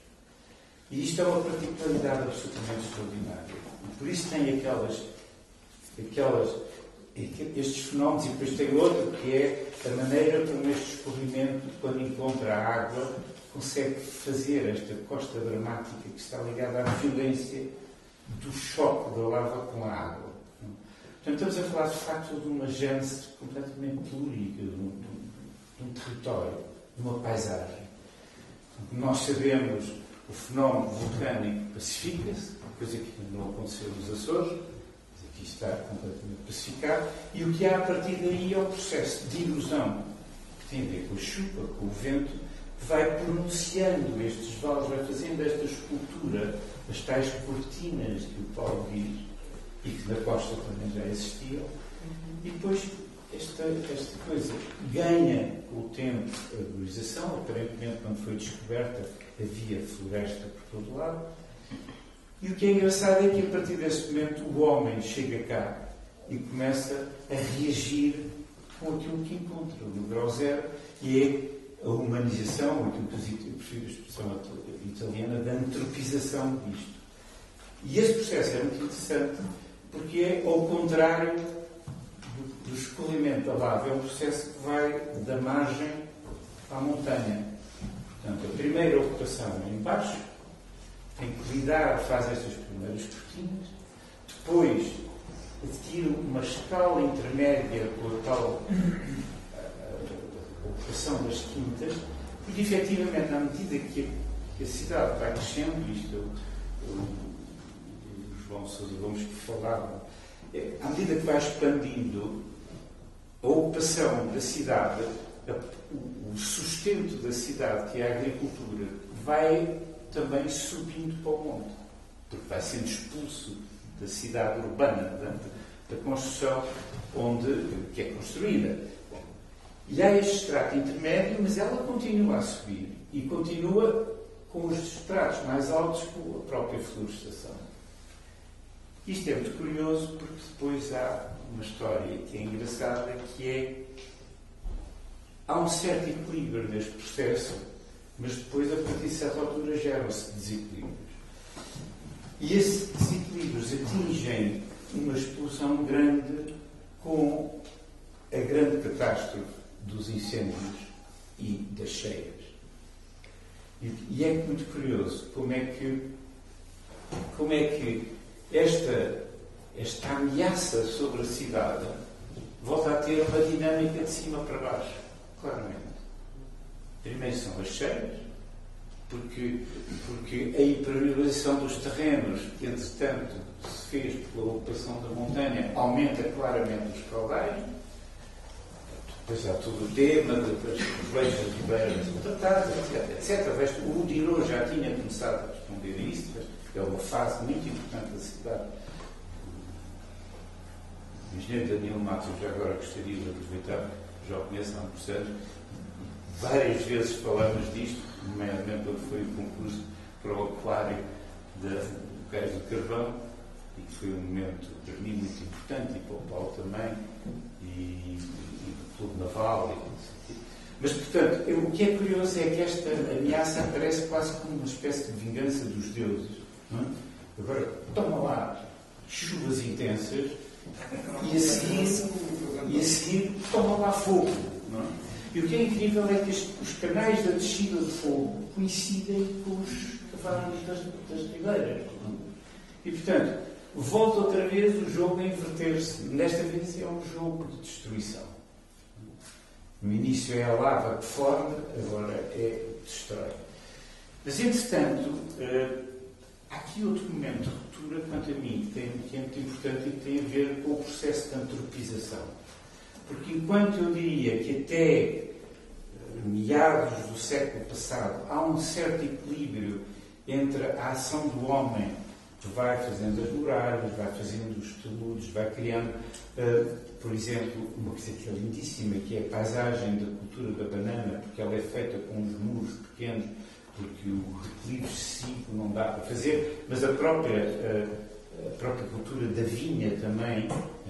E isto é uma particularidade absolutamente extraordinária. Por isso tem aquelas, aquelas, estes fenómenos, e depois tem outro, que é a maneira como este escorrimento, quando encontra a água, consegue fazer esta costa dramática que está ligada à violência do choque da lava com a água. Portanto, estamos a falar de facto de uma gênese completamente telúrica, de um, de um território, de uma paisagem. Nós sabemos o fenómeno vulcânico pacifica-se, coisa que não aconteceu nos Açores, aqui está completamente pacificado, e o que há a partir daí é o processo de ilusão, que tem a ver com a chuva, com o vento, que vai pronunciando estes vales, vai fazendo esta escultura, as tais cortinas que o Paulo diz, e que na costa também já existiam, e depois esta, esta coisa ganha com o tempo a arborização, aparentemente quando foi descoberta havia floresta por todo lado, e o que é engraçado é que a partir desse momento o homem chega cá e começa a reagir com aquilo que encontra no grau zero, e é a humanização, aquilo que eu prefiro a expressão italiana, da antropização disto. E esse processo é muito interessante porque é ao contrário do, escorrimento da lava é um processo que vai da margem à montanha. Portanto, a primeira ocupação é embaixo, tem que lidar, faz estas primeiras cortinas, depois adquire uma escala intermédia com a tal ocupação das quintas, porque efetivamente, na medida que a, cidade vai crescendo, isto o, o João Sousa Gomes que falava, é, à medida que vai expandindo a ocupação da cidade, o sustento da cidade, que é a agricultura, vai também subindo para o monte, porque vai sendo expulso da cidade urbana, da, da construção onde, que é construída. E há este estrato intermédio, mas ela continua a subir e continua com os estratos mais altos com a própria florestação. Isto é muito curioso porque depois há uma história que é engraçada, que é há um certo equilíbrio neste processo, mas depois a partir de certa altura geram-se desequilíbrios. E esses desequilíbrios atingem uma explosão grande com a grande catástrofe dos incêndios e das cheias. E, é muito curioso como é que, como é que esta, esta ameaça sobre a cidade volta a ter uma dinâmica de cima para baixo, claramente. Primeiro são as cheias, porque, porque a impermeabilização dos terrenos, entretanto se fez pela ocupação da montanha, aumenta claramente os caudais. Depois há todo o tema das flechas ribeiras tratadas, etc, etc. O Dirô já tinha começado a responder a isso, é uma fase muito importante da cidade. O engenheiro Daniel Matos, já agora gostaria de aproveitar, já o conheço há muitos anos, várias vezes falamos disto, nomeadamente quando foi o concurso para o aquário do Cais do Carvão, e que foi um momento para mim muito importante, e para o Paulo também, e, e do Clube Naval. E, mas, portanto, eu, o que é curioso é que esta ameaça aparece quase como uma espécie de vingança dos deuses. É? Agora, toma lá chuvas intensas e a seguir, e a seguir toma lá fogo. E o que é incrível é que os canais da descida de fogo coincidem com os cavalos das, das. E, portanto, volta outra vez o jogo a inverter-se. Nesta vez é um jogo de destruição. No início é a lava que forma, agora é destrói. Mas, entretanto, eh, há aqui outro momento de ruptura, quanto a mim, tem, que é muito importante e que tem a ver com o processo de antropização. Porque enquanto eu diria que até eh, meados do século passado há um certo equilíbrio entre a ação do homem que vai fazendo as muralhas, vai fazendo os taludes, vai criando, uh, por exemplo, uma coisa que é lindíssima, que é a paisagem da cultura da banana, porque ela é feita com uns muros pequenos, porque o declive excessivo não dá para fazer, mas a própria, uh, a própria cultura da vinha também,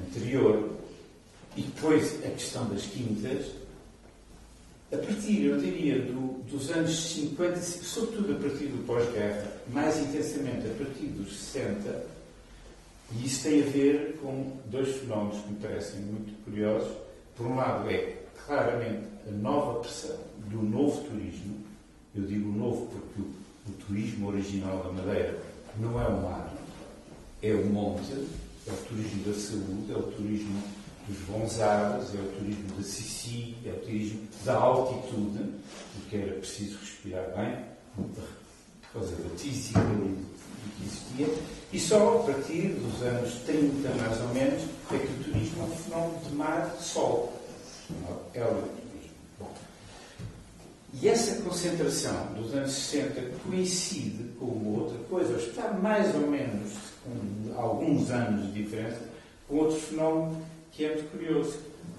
anterior, e depois a questão das quintas, a partir, eu diria, do, dos anos 50, sobretudo a partir do pós-guerra, mais intensamente a partir dos 60, e isso tem a ver com dois fenómenos que me parecem muito curiosos. Por um lado, é claramente a nova pressão do novo turismo. Eu digo novo porque o, o turismo original da Madeira não é o mar, é o monte, é o turismo da saúde, é o turismo dos bons ares, é o turismo da Sissi, é o turismo da altitude, porque era preciso respirar bem, por causa da tísica que existia, e só a partir dos anos 30, mais ou menos, é que o turismo é um fenómeno de mar de sol. É o turismo. Bom. E essa concentração dos anos 60 coincide com outra coisa, está mais ou menos com alguns anos de diferença, com outro fenómeno que é muito curioso.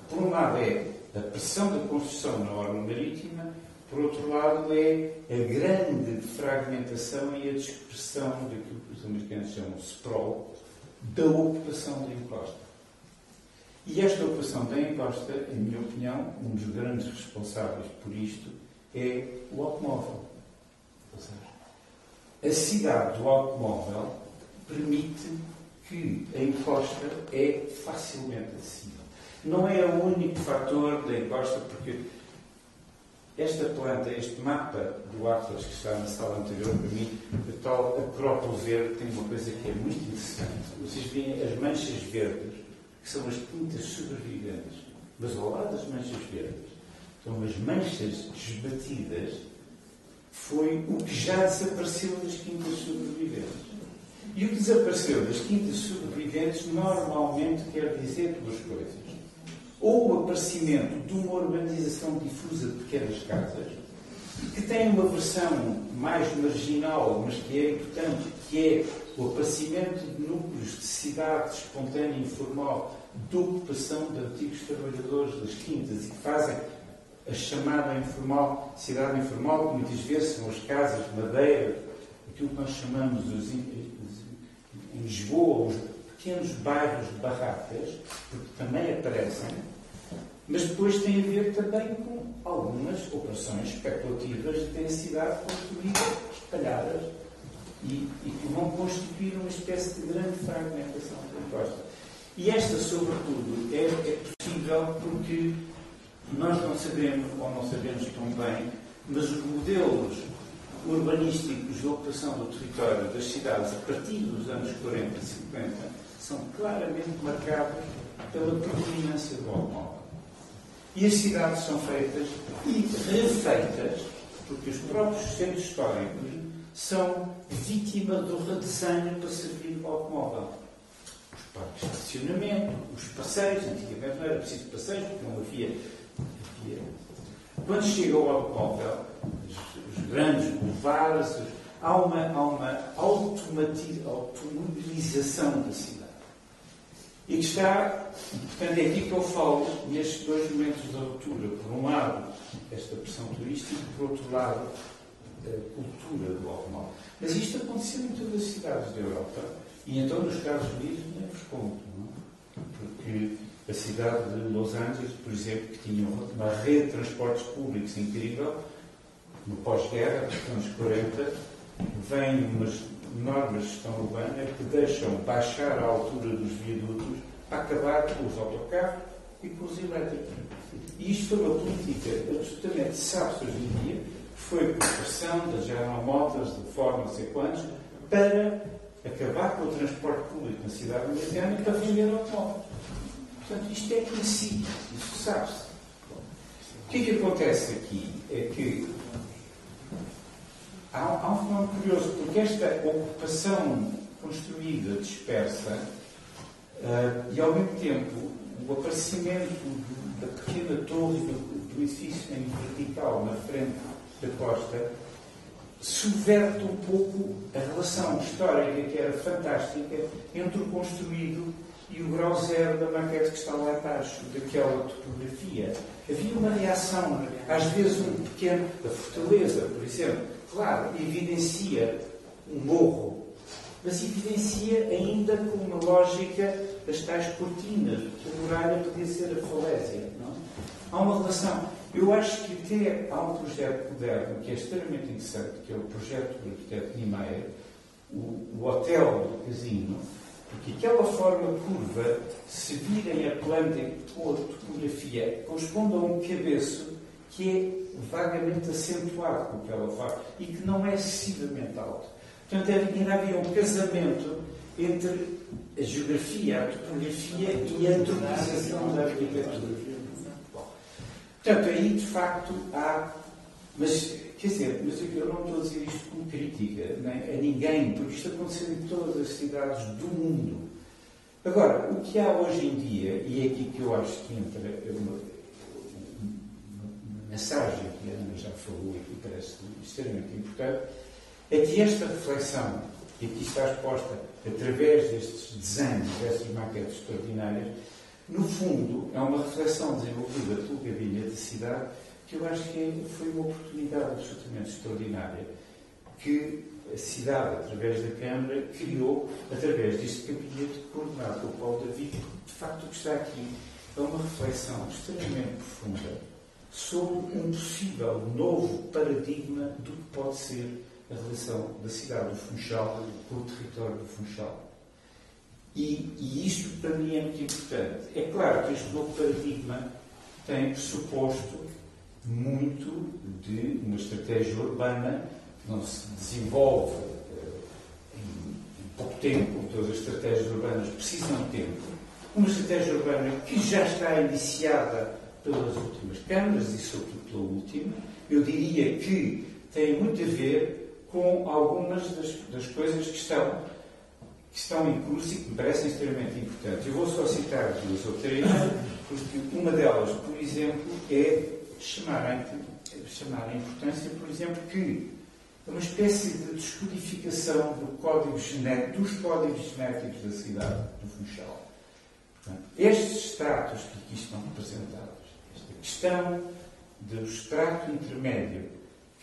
Por um lado é a pressão da construção na orla marítima, por outro lado é a grande fragmentação e a dispersão daquilo que os americanos chamam sprawl, da ocupação da encosta. E esta ocupação da encosta, em minha opinião, um dos grandes responsáveis por isto é o automóvel. Ou seja, a cidade do automóvel permite que a encosta é facilmente acessível. Não é o único fator da encosta, porque esta planta, este mapa do Atlas que está na sala anterior, para mim, a tal acrópole verde, tem uma coisa que é muito interessante. Vocês veem as manchas verdes, que são as quintas sobreviventes, mas ao lado das manchas verdes estão as manchas desbatidas, foi o que já desapareceu das quintas sobreviventes. E o desapareceu das quintas sobreviventes normalmente quer dizer duas coisas. Ou o aparecimento de uma urbanização difusa de pequenas casas, que tem uma versão mais marginal, mas que é importante, que é o aparecimento de núcleos de cidade espontânea e informal de ocupação de antigos trabalhadores das quintas e que fazem a chamada informal, cidade informal, que muitas vezes são as casas de madeira, aquilo que nós chamamos os, Lisboa, os pequenos bairros de barracas, porque também aparecem, mas depois tem a ver também com algumas operações especulativas de densidade construídas, espalhadas, e, e, que vão constituir uma espécie de grande fragmentação da costa. E esta, sobretudo, é, é possível porque nós não sabemos, ou não sabemos tão bem, mas os modelos urbanísticos de ocupação do território das cidades a partir dos anos 40 e 50 são claramente marcados pela predominância do automóvel. E as cidades são feitas e refeitas, porque os próprios centros históricos são vítima do redesenho para servir o automóvel. Os parques de estacionamento, os passeios, antigamente não era preciso passeios, porque não havia. havia. Quando chega o automóvel, os, grandes boulevards, há uma, há uma automobilização da cidade e que está, portanto, é aqui que eu falo nestes dois momentos de ruptura. Por um lado, esta pressão turística, por outro lado, a cultura do automóvel. Mas isto aconteceu em todas as cidades da Europa e então nos Estados Unidos nem vos conto, não? É? porque a cidade de Los Angeles, por exemplo, que tinha uma rede de transportes públicos incrível, no pós-guerra, nos anos 40, vem umas normas de gestão urbana que deixam baixar a altura dos viadutos para acabar com os autocarros e com os elétricos. E isto foi uma política absolutamente, sabe-se hoje em dia, foi por pressão da General Motors, de forma não sei quantos, para acabar com o transporte público na cidade americana e para vender automóveis. Portanto, isto é conhecido, isso sabe-se. O que é que acontece aqui? É que há, há um fenómeno curioso, porque esta ocupação construída, dispersa, uh, e ao mesmo tempo o aparecimento da pequena torre do, do edifício em vertical na frente da costa subverte um pouco a relação histórica que era fantástica entre o construído e o grau zero da maquete que está lá abaixo, daquela topografia. Havia uma reação, às vezes um pequeno, da fortaleza, por exemplo, claro, evidencia um morro, mas evidencia ainda com uma lógica das tais cortinas, a muralha podia ser a falésia. Não? Há uma relação. Eu acho que até há um projeto moderno que é extremamente interessante, que é o projeto do arquiteto Niemeyer, o, o Hotel do Casino, porque aquela forma curva, se virem a planta com a topografia, corresponde a um cabeço que é vagamente acentuado com o que ela faz e que não é excessivamente alto. Portanto, ainda havia um casamento entre a geografia, a topografia e a antropização da arquitetura. Portanto, aí de facto há. Mas, quer dizer, mas eu não estou a dizer isto como crítica nem a ninguém, porque isto aconteceu em todas as cidades do mundo. Agora, o que há hoje em dia, e é aqui que eu acho que entra uma, mensagem que a Ana já falou e que parece extremamente importante, é que esta reflexão, que aqui está exposta através destes desenhos, destas maquetes extraordinárias, no fundo é uma reflexão desenvolvida pelo Gabinete da Cidade que eu acho que é, foi uma oportunidade absolutamente extraordinária que a cidade, através da Câmara, criou através deste gabinete coordenado pelo Paulo David, de facto o que está aqui é uma reflexão extremamente profunda sobre um possível novo paradigma do que pode ser a relação da cidade do Funchal com o território do Funchal. E, e isto para mim é muito importante. É claro que este novo paradigma tem pressuposto muito de uma estratégia urbana que não se desenvolve em, em pouco tempo, todas as estratégias urbanas precisam de tempo. Uma estratégia urbana que já está iniciada pelas últimas câmaras e, sobretudo, pela última, eu diria que tem muito a ver com algumas das, das coisas que estão que estão em curso e que me parecem extremamente importantes. Eu vou só citar duas ou três, porque uma delas, por exemplo, é chamar a, chamar a importância, por exemplo, que é uma espécie de descodificação do código genético, dos códigos genéticos da cidade do Funchal. Portanto, estes estratos que aqui estão representados, esta questão do extrato intermédio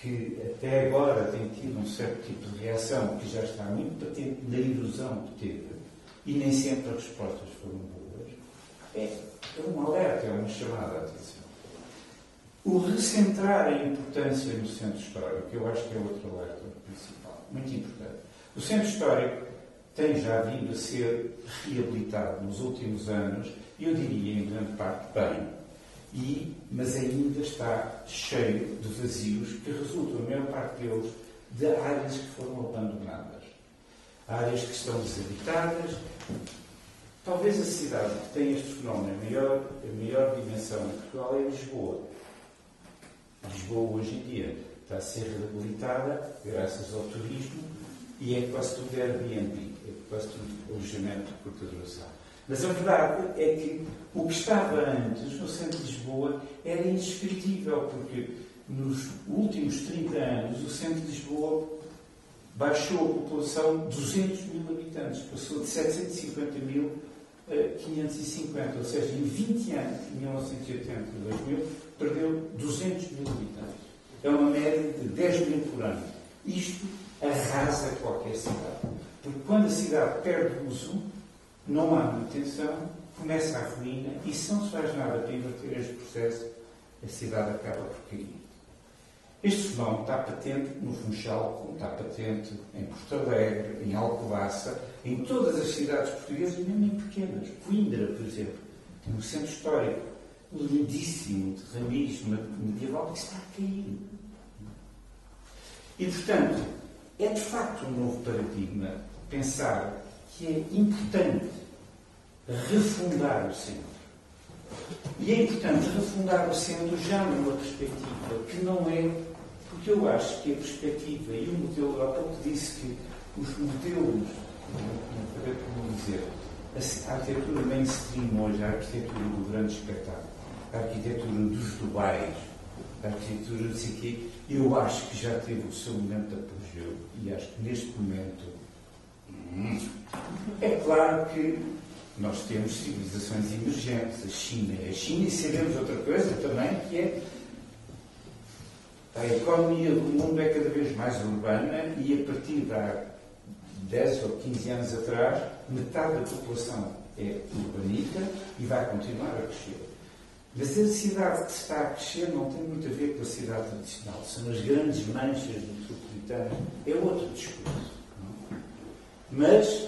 que até agora tem tido um certo tipo de reação que já está muito patente na ilusão que teve e nem sempre as respostas foram boas, é, é um alerta, é uma chamada à atenção. O recentrar a importância no centro histórico, eu acho que é outro alerta principal, muito importante. O centro histórico tem já vindo a ser reabilitado nos últimos anos, eu diria em grande parte bem, e, mas ainda está cheio de vazios que resultam, a maior parte deles, de áreas que foram abandonadas. Áreas que estão desabitadas. Talvez a cidade que tem este fenómeno, a maior, a maior dimensão em Portugal, é Lisboa. Lisboa, hoje em dia, está a ser reabilitada graças ao turismo e é quase tudo Airbnb, é quase tudo alojamento por duração. Mas a verdade é que o que estava antes no centro de Lisboa era indescritível, porque nos últimos 30 anos o centro de Lisboa baixou a população 200 mil habitantes, passou de 750 mil a 550, ou seja, em 20 anos, de 1980 a 2000, perdeu 200 mil habitantes. É uma média de 10 mil por ano. Isto arrasa qualquer cidade. Porque quando a cidade perde uso, não há manutenção, começa a ruína e se não se faz nada para inverter este processo, a cidade acaba por cair. Este fenómeno está patente no Funchal, como está patente em Porto Alegre, em Alcobaça, em todas as cidades portuguesas, mesmo em pequenas. Coimbra, por exemplo, tem um centro histórico lindíssimo, de medieval, que está a cair. E, portanto, é de facto um novo paradigma pensar que é importante refundar o centro. E é importante refundar o centro já numa perspectiva que não é, porque eu acho que a perspectiva e o modelo, há pouco disse que os modelos, como dizer, a arquitetura mainstream hoje, a arquitetura do grande espetáculo, a arquitetura dos Dubais, a arquitetura de aqui, eu acho que já teve o seu momento de apogeu e acho que neste momento hum, é claro que nós temos civilizações emergentes, a China a China, e sabemos outra coisa também, que é a economia do mundo é cada vez mais urbana e a partir de há 10 ou 15 anos atrás, metade da população é urbanita e vai continuar a crescer. Mas a cidade que está a crescer não tem muito a ver com a cidade tradicional. São as grandes manchas metropolitanas. É outro discurso. Não? Mas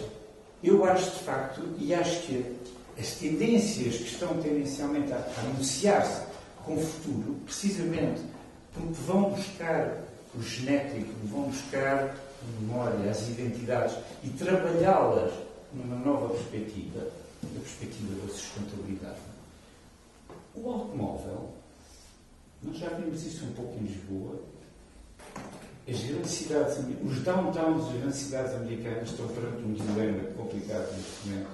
eu acho de facto, e acho que as tendências que estão tendencialmente a, a anunciar-se com o futuro, precisamente porque vão buscar o genético, vão buscar a memória, as identidades e trabalhá-las numa nova perspectiva, na perspectiva da sustentabilidade. O automóvel, nós já vimos isso um pouco em Lisboa, as grandes cidades, os downtowns das grandes cidades americanas estão perante um dilema complicado neste momento.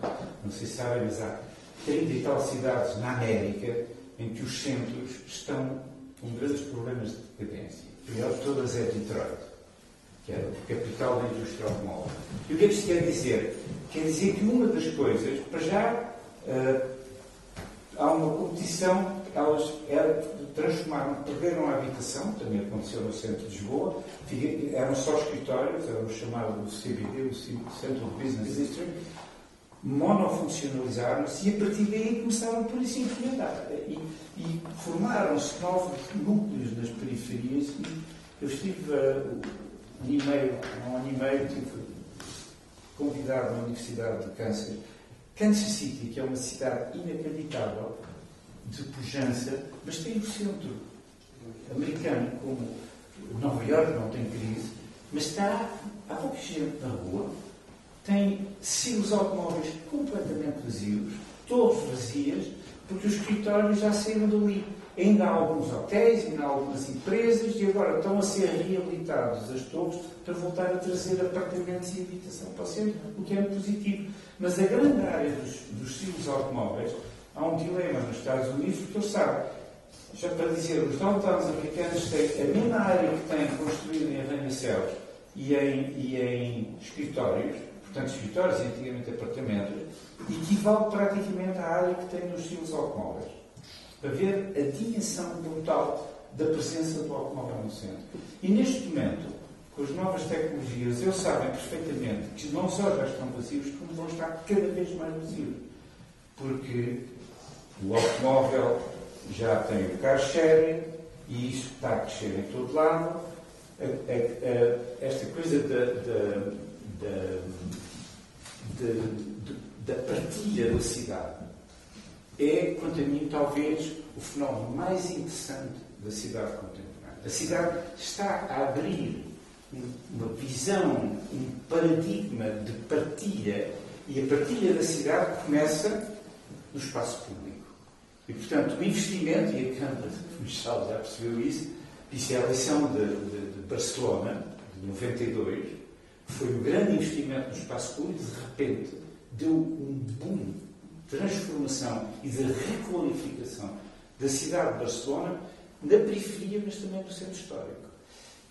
Não sei se sabem, mas há 30 e tal cidades na América em que os centros estão com grandes problemas de decadência. A de todas é Detroit, que é a capital da indústria automóvel. E o que é que isto quer dizer? Quer dizer que uma das coisas, para já, uh, há uma competição, elas transformaram, perderam a habitação, também aconteceu no centro de Lisboa, eram só escritórios, era o chamado CBD, o Centro de Business District, monofuncionalizaram-se e a partir daí começaram por isso a implementar. E, e formaram-se novos núcleos nas periferias. E eu estive uh, um e meio, um ano e meio, tive convidado na Universidade de Câncer Kansas City, que é uma cidade inacreditável, de pujança, mas tem o centro americano, como Nova York não tem crise, mas está, há pouca gente na rua, tem silos automóveis completamente vazios, todos vazias, porque os escritórios já saíram dali. Ainda há alguns hotéis, ainda há algumas empresas e agora estão a ser reabilitados as torres para voltar a trazer apartamentos e habitação para o centro, o que é positivo. Mas a grande área dos, dos silos automóveis, há um dilema nos Estados Unidos, porque eles sabem, já para dizer, os downtowns americanos têm a mesma área que têm construído em arranha-céus e em, e em escritórios, portanto escritórios e antigamente apartamentos, equivale praticamente à área que tem nos silos automóveis. Para ver a dimensão brutal da presença do automóvel no centro. E neste momento, as novas tecnologias, eles sabem perfeitamente que não só já estão vazios, como vão estar cada vez mais vazios. Porque o automóvel já tem o car sharing e isso está a crescer em todo lado. A, a, a, esta coisa da, da, da, da partilha da cidade é, quanto a mim, talvez o fenómeno mais interessante da cidade contemporânea. A cidade está a abrir uma visão, um paradigma de partilha e a partilha da cidade começa no espaço público. E, portanto, o investimento, e a Câmara de Funchal já percebeu isso, disse a eleição de, de, de, Barcelona, de 92, foi um grande investimento no espaço público, de repente deu um boom de transformação e de requalificação da cidade de Barcelona, na periferia, mas também no centro histórico.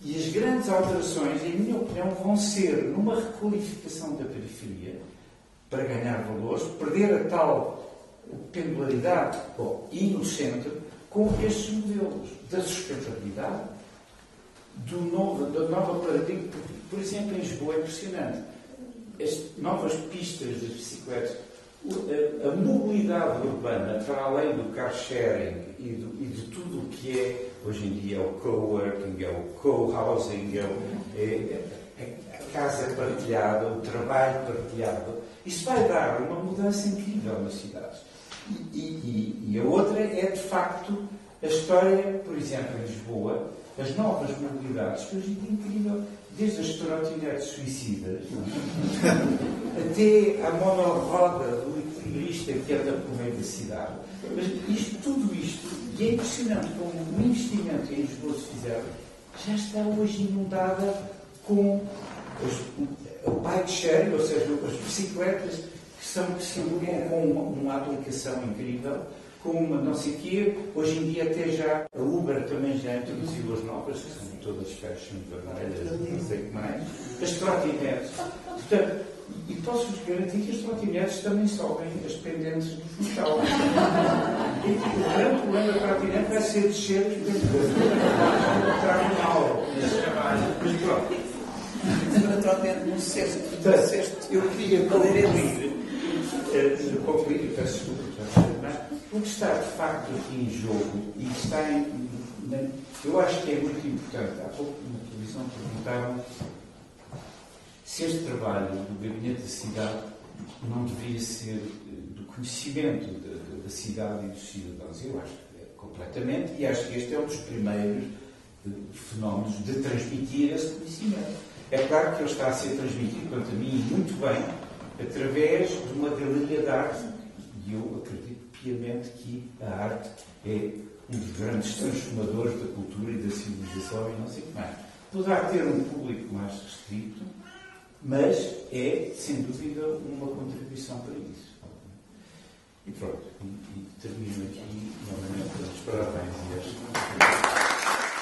E as grandes alterações, em minha opinião, vão ser numa requalificação da periferia, para ganhar valores, perder a tal pendularidade bom, e no centro com estes modelos da sustentabilidade, do novo, da nova paradigma. Por exemplo, em Lisboa é impressionante. As novas pistas das bicicletas, a, mobilidade urbana, para além do car sharing e de tudo o que é, hoje em dia, é o coworking, é o co-housing, é, é, é, a casa partilhada, o trabalho partilhado, isso vai dar uma mudança incrível nas cidades. E, e, e, a outra é, de facto, a história, por exemplo, em Lisboa, as novas mobilidades, que hoje é incrível, desde as trotinetes suicidas <laughs> até a monoroda do equilibrista que anda por meio da cidade. Mas isto, tudo isto, e é impressionante como o investimento em Lisboa se fizer, já está hoje inundada com as, o bike sharing, ou seja, as bicicletas são, que com uma, uma aplicação incrível, com uma não sei quê. Hoje em dia até já a Uber também já introduziu as novas, que são todas fashion, vermelhas, não sei o que mais. As trotinetes. Portanto, e posso-vos garantir que as trotinetes também sobem as pendentes do Funchal. o grande problema da trotinete vai ser descer os pendentes. Trago mal. Mas pronto. A trotinete no cesto. Eu queria concluir uh, concluir, peço desculpa, o que está de facto aqui em jogo e está em. Eu acho que é muito importante. Há pouco na televisão perguntaram se este trabalho do Gabinete da Cidade não devia ser eh, do conhecimento da, da cidade e dos cidadãos. Eu acho que é completamente, e acho que este é um dos primeiros eh, fenómenos de transmitir esse conhecimento. É claro que ele está a ser transmitido, quanto a mim, muito bem, através de uma galeria de arte. E eu acredito piamente que a arte é um dos grandes transformadores da cultura e da civilização e não sei o que mais. Poderá ter um público mais restrito, mas é, sem dúvida, uma contribuição para isso. E pronto, e, e termino aqui novamente os parabéns e as.